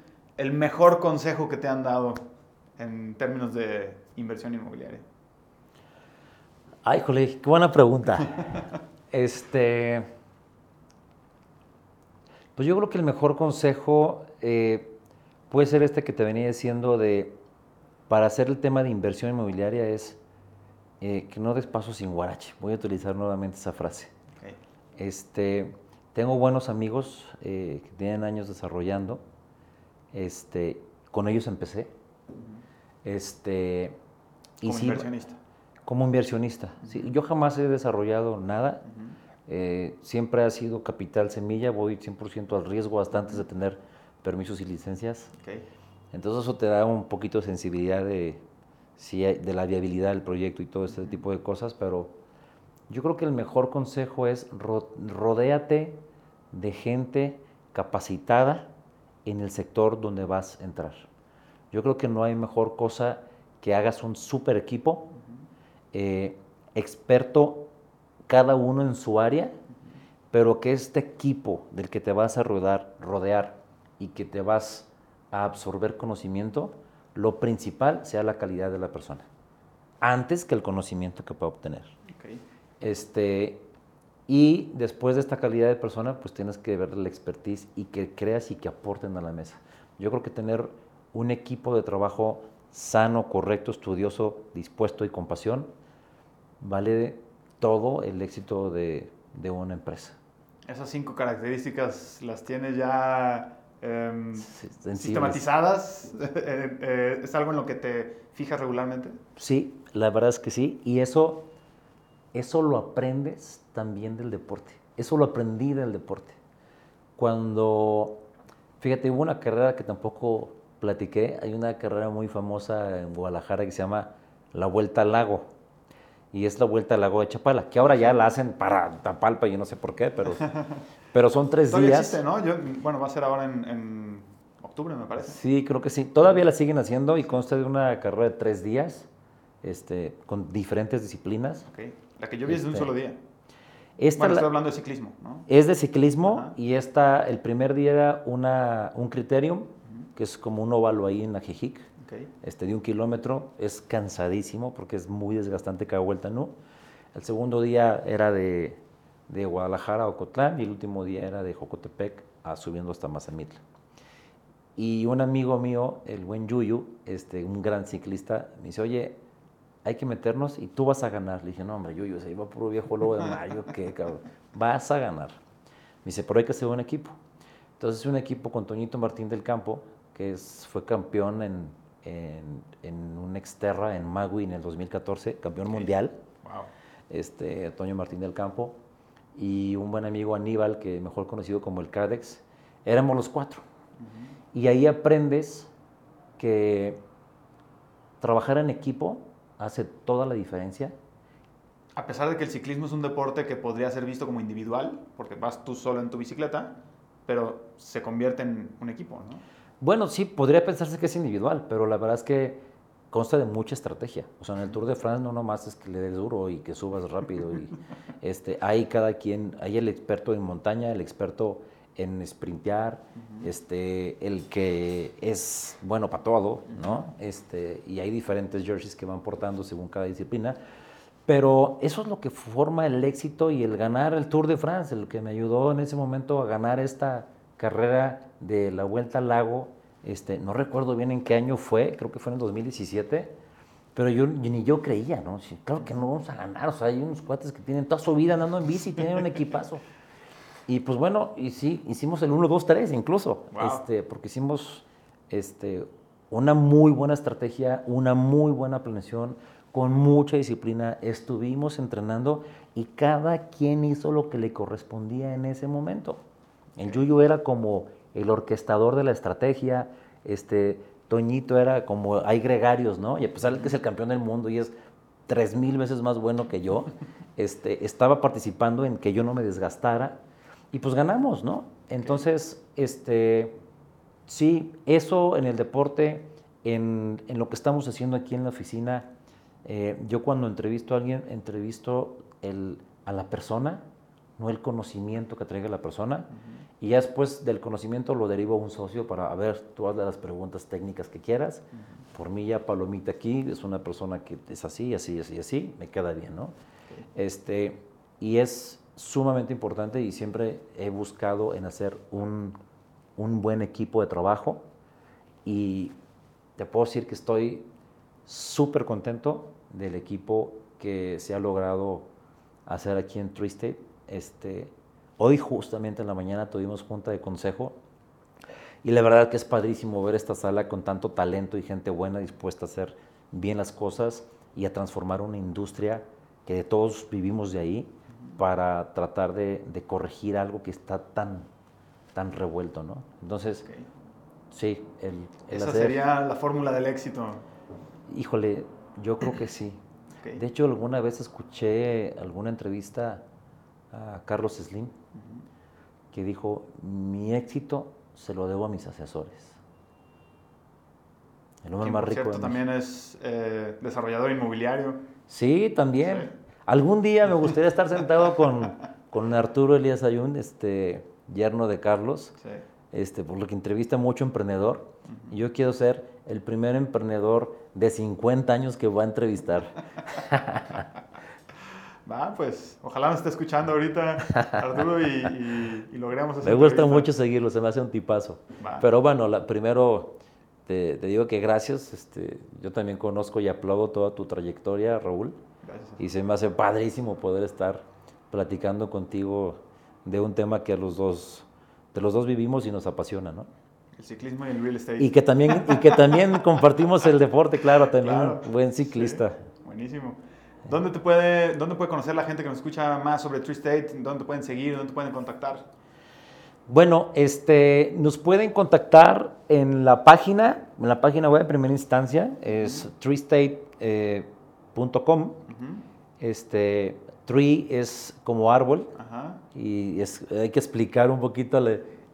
mejor consejo que te han dado en términos de inversión inmobiliaria? Ay, jole, qué buena pregunta. [laughs] este, pues yo creo que el mejor consejo eh, puede ser este que te venía diciendo de, para hacer el tema de inversión inmobiliaria es eh, que no des paso sin guarache. Voy a utilizar nuevamente esa frase. Este, tengo buenos amigos eh, que tienen años desarrollando. Este, con ellos empecé. este, como inversionista. Como inversionista. yo jamás he desarrollado nada. Eh, siempre ha sido capital semilla. Voy 100% al riesgo hasta antes de tener permisos y licencias. Entonces eso te da un poquito de sensibilidad de, de la viabilidad del proyecto y todo este tipo de cosas, pero yo creo que el mejor consejo es rodéate de gente capacitada en el sector donde vas a entrar. Yo creo que no hay mejor cosa que hagas un super equipo, eh, experto cada uno en su área, pero que este equipo del que te vas a rodear, rodear y que te vas a absorber conocimiento, lo principal sea la calidad de la persona, antes que el conocimiento que pueda obtener. Este, y después de esta calidad de persona, pues tienes que ver la expertise y que creas y que aporten a la mesa. Yo creo que tener un equipo de trabajo sano, correcto, estudioso, dispuesto y con pasión, vale todo el éxito de, de una empresa. Esas cinco características las tienes ya em, sistematizadas. [laughs] Eh, eh, ¿Es algo en lo que te fijas regularmente? Sí, la verdad es que sí. Y eso, eso lo aprendes también del deporte. Eso lo aprendí del deporte. Cuando, fíjate, hubo una carrera que tampoco platiqué. Hay una carrera muy famosa en Guadalajara que se llama la Vuelta al Lago y es la vuelta al lago de Chapala, que ahora ya la hacen para Tapalpa, yo no sé por qué, pero, [laughs] pero son tres días. existe, ¿no? bueno, va a ser ahora en, octubre, me parece. Sí, creo que sí. Todavía la siguen haciendo y consta de una carrera de tres días, este, con diferentes disciplinas. Okay. La que yo vi es de un este, solo día. Esta bueno, estoy hablando de ciclismo, ¿no? Es de ciclismo y esta, el primer día era una, un criterium, que es como un óvalo ahí en Ajijic este, de un kilómetro. Es cansadísimo porque es muy desgastante cada vuelta, ¿no? El segundo día era de, de Guadalajara a Ocotlán y el último día era de Jocotepec a subiendo hasta Mazamitla. Y un amigo mío, el buen Yuyu, este, un gran ciclista, me dice, oye, hay que meternos y tú vas a ganar. Le dije, no, hombre, Yuyu, se iba puro viejo lobo de mayo, [laughs] ¿qué, cabrón? Vas a ganar. Me dice, pero hay que hacer un equipo. Entonces, un equipo con Toñito Martín del Campo, que es, fue campeón en en, un Exterra en Magui en el 2014, campeón mundial. Wow. Este, Antonio Martín del Campo y un buen amigo Aníbal, que mejor conocido como el Cadex. Éramos los cuatro. Y ahí aprendes que trabajar en equipo hace toda la diferencia. A pesar de que el ciclismo es un deporte que podría ser visto como individual, porque vas tú solo en tu bicicleta, pero se convierte en un equipo, ¿no? Bueno, sí, podría pensarse que es individual, pero la verdad es que consta de mucha estrategia. O sea, en el Tour de France no nomás es que le des duro y que subas rápido. Y, [laughs] este, hay cada quien, hay el experto en montaña, el experto en sprintear, este, el que es bueno para todo, ¿no? Este, y hay diferentes jerseys que van portando según cada disciplina. Pero eso es lo que forma el éxito y el ganar el Tour de France, el que me ayudó en ese momento a ganar esta carrera de la Vuelta al Lago, este, no recuerdo bien en qué año fue, creo que fue en el 2017, pero yo, ni yo creía, ¿no? claro que no vamos a ganar, o sea, hay unos cuates que tienen toda su vida andando en bici, tienen un equipazo. Y pues bueno, y sí, hicimos el 1, 2, 3 incluso, este, porque hicimos este, una muy buena estrategia, una muy buena planeación, con mucha disciplina, estuvimos entrenando y cada quien hizo lo que le correspondía en ese momento. El Yuyu era como el orquestador de la estrategia, este, Toñito era como, hay gregarios, ¿no? Y a pesar de que es el campeón del mundo y es tres mil veces más bueno que yo, [laughs] este, estaba participando en que yo no me desgastara y pues ganamos, ¿no? Entonces, este, sí, eso en el deporte, en, lo que estamos haciendo aquí en la oficina, eh, yo cuando entrevisto a alguien, entrevisto el, a la persona, no el conocimiento que traiga la persona. Y ya después del conocimiento lo derivo a un socio para, a ver, tú las preguntas técnicas que quieras. Por mí ya Palomita aquí es una persona que es así, así, así, así, me queda bien, ¿no? Este, y es sumamente importante y siempre he buscado en hacer un, un buen equipo de trabajo y te puedo decir que estoy súper contento del equipo que se ha logrado hacer aquí en Tree State este, hoy justamente en la mañana tuvimos junta de consejo y la verdad que es padrísimo ver esta sala con tanto talento y gente buena dispuesta a hacer bien las cosas y a transformar una industria que de todos vivimos de ahí para tratar de, corregir algo que está tan, tan revuelto, ¿no? Entonces, sí, el, Esa sería la fórmula del éxito. Híjole, yo creo que sí. De hecho, alguna vez escuché alguna entrevista a Carlos Slim, que dijo, mi éxito se lo debo a mis asesores. El hombre más rico. Cierto, también es eh, desarrollador inmobiliario. Sí, también. Algún día me [laughs] gustaría estar sentado con, con Arturo Elías Ayun, este, yerno de Carlos, este, por lo que entrevista mucho emprendedor. Y yo quiero ser el primer emprendedor de 50 años que va a entrevistar. [laughs] Va, pues ojalá nos esté escuchando ahorita Arturo y, y, logremos Me gusta mucho seguirlo, se me hace un tipazo. Pero bueno, la, primero te, digo que gracias. Este, yo también conozco y aplaudo toda tu trayectoria, Raúl. Gracias. Y se me hace padrísimo poder estar platicando contigo de un tema que a los dos, de los dos vivimos y nos apasiona, ¿no? El ciclismo y el real estate. Y que también, y que también compartimos el deporte, claro, también buen ciclista. buenísimo. ¿Dónde, te puede, ¿Dónde puede conocer la gente que nos escucha más sobre Tree State? ¿Dónde te pueden seguir? ¿Dónde te pueden contactar? Bueno, este, nos pueden contactar en la página, en la página web en primera instancia, es treestate.com. Este, tree es como árbol y es, hay que explicar un poquito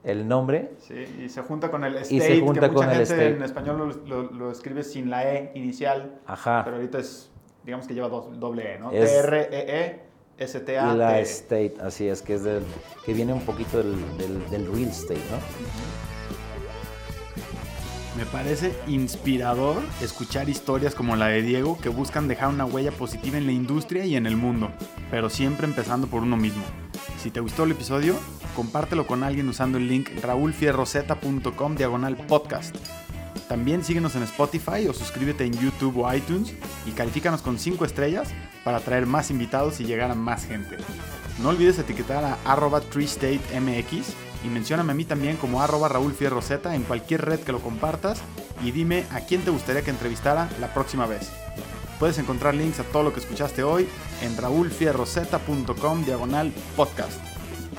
el nombre. Sí, y se junta con el state, y se junta que mucha con gente el en español lo, lo, escribe sin la E inicial, Ajá. pero ahorita es digamos que lleva dos, doble E, ¿no? T-R-E-E-S-T-A. Y la State, así es, que es del, que viene un poquito del, del, real estate, ¿no? Me parece inspirador escuchar historias como la de Diego que buscan dejar una huella positiva en la industria y en el mundo, pero siempre empezando por uno mismo. Si te gustó el episodio, compártelo con alguien usando el link raulfierroseta.com diagonal podcast. También síguenos en Spotify o suscríbete en YouTube o iTunes y califícanos con 5 estrellas para traer más invitados y llegar a más gente. No olvides etiquetar a arroba treestatemx y mencióname a mí también como arroba Raúl en cualquier red que lo compartas y dime a quién te gustaría que entrevistara la próxima vez. Puedes encontrar links a todo lo que escuchaste hoy en raulfierroseta.com diagonal podcast.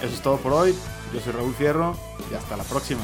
Eso es todo por hoy. Yo soy Raúl Fierro y hasta la próxima.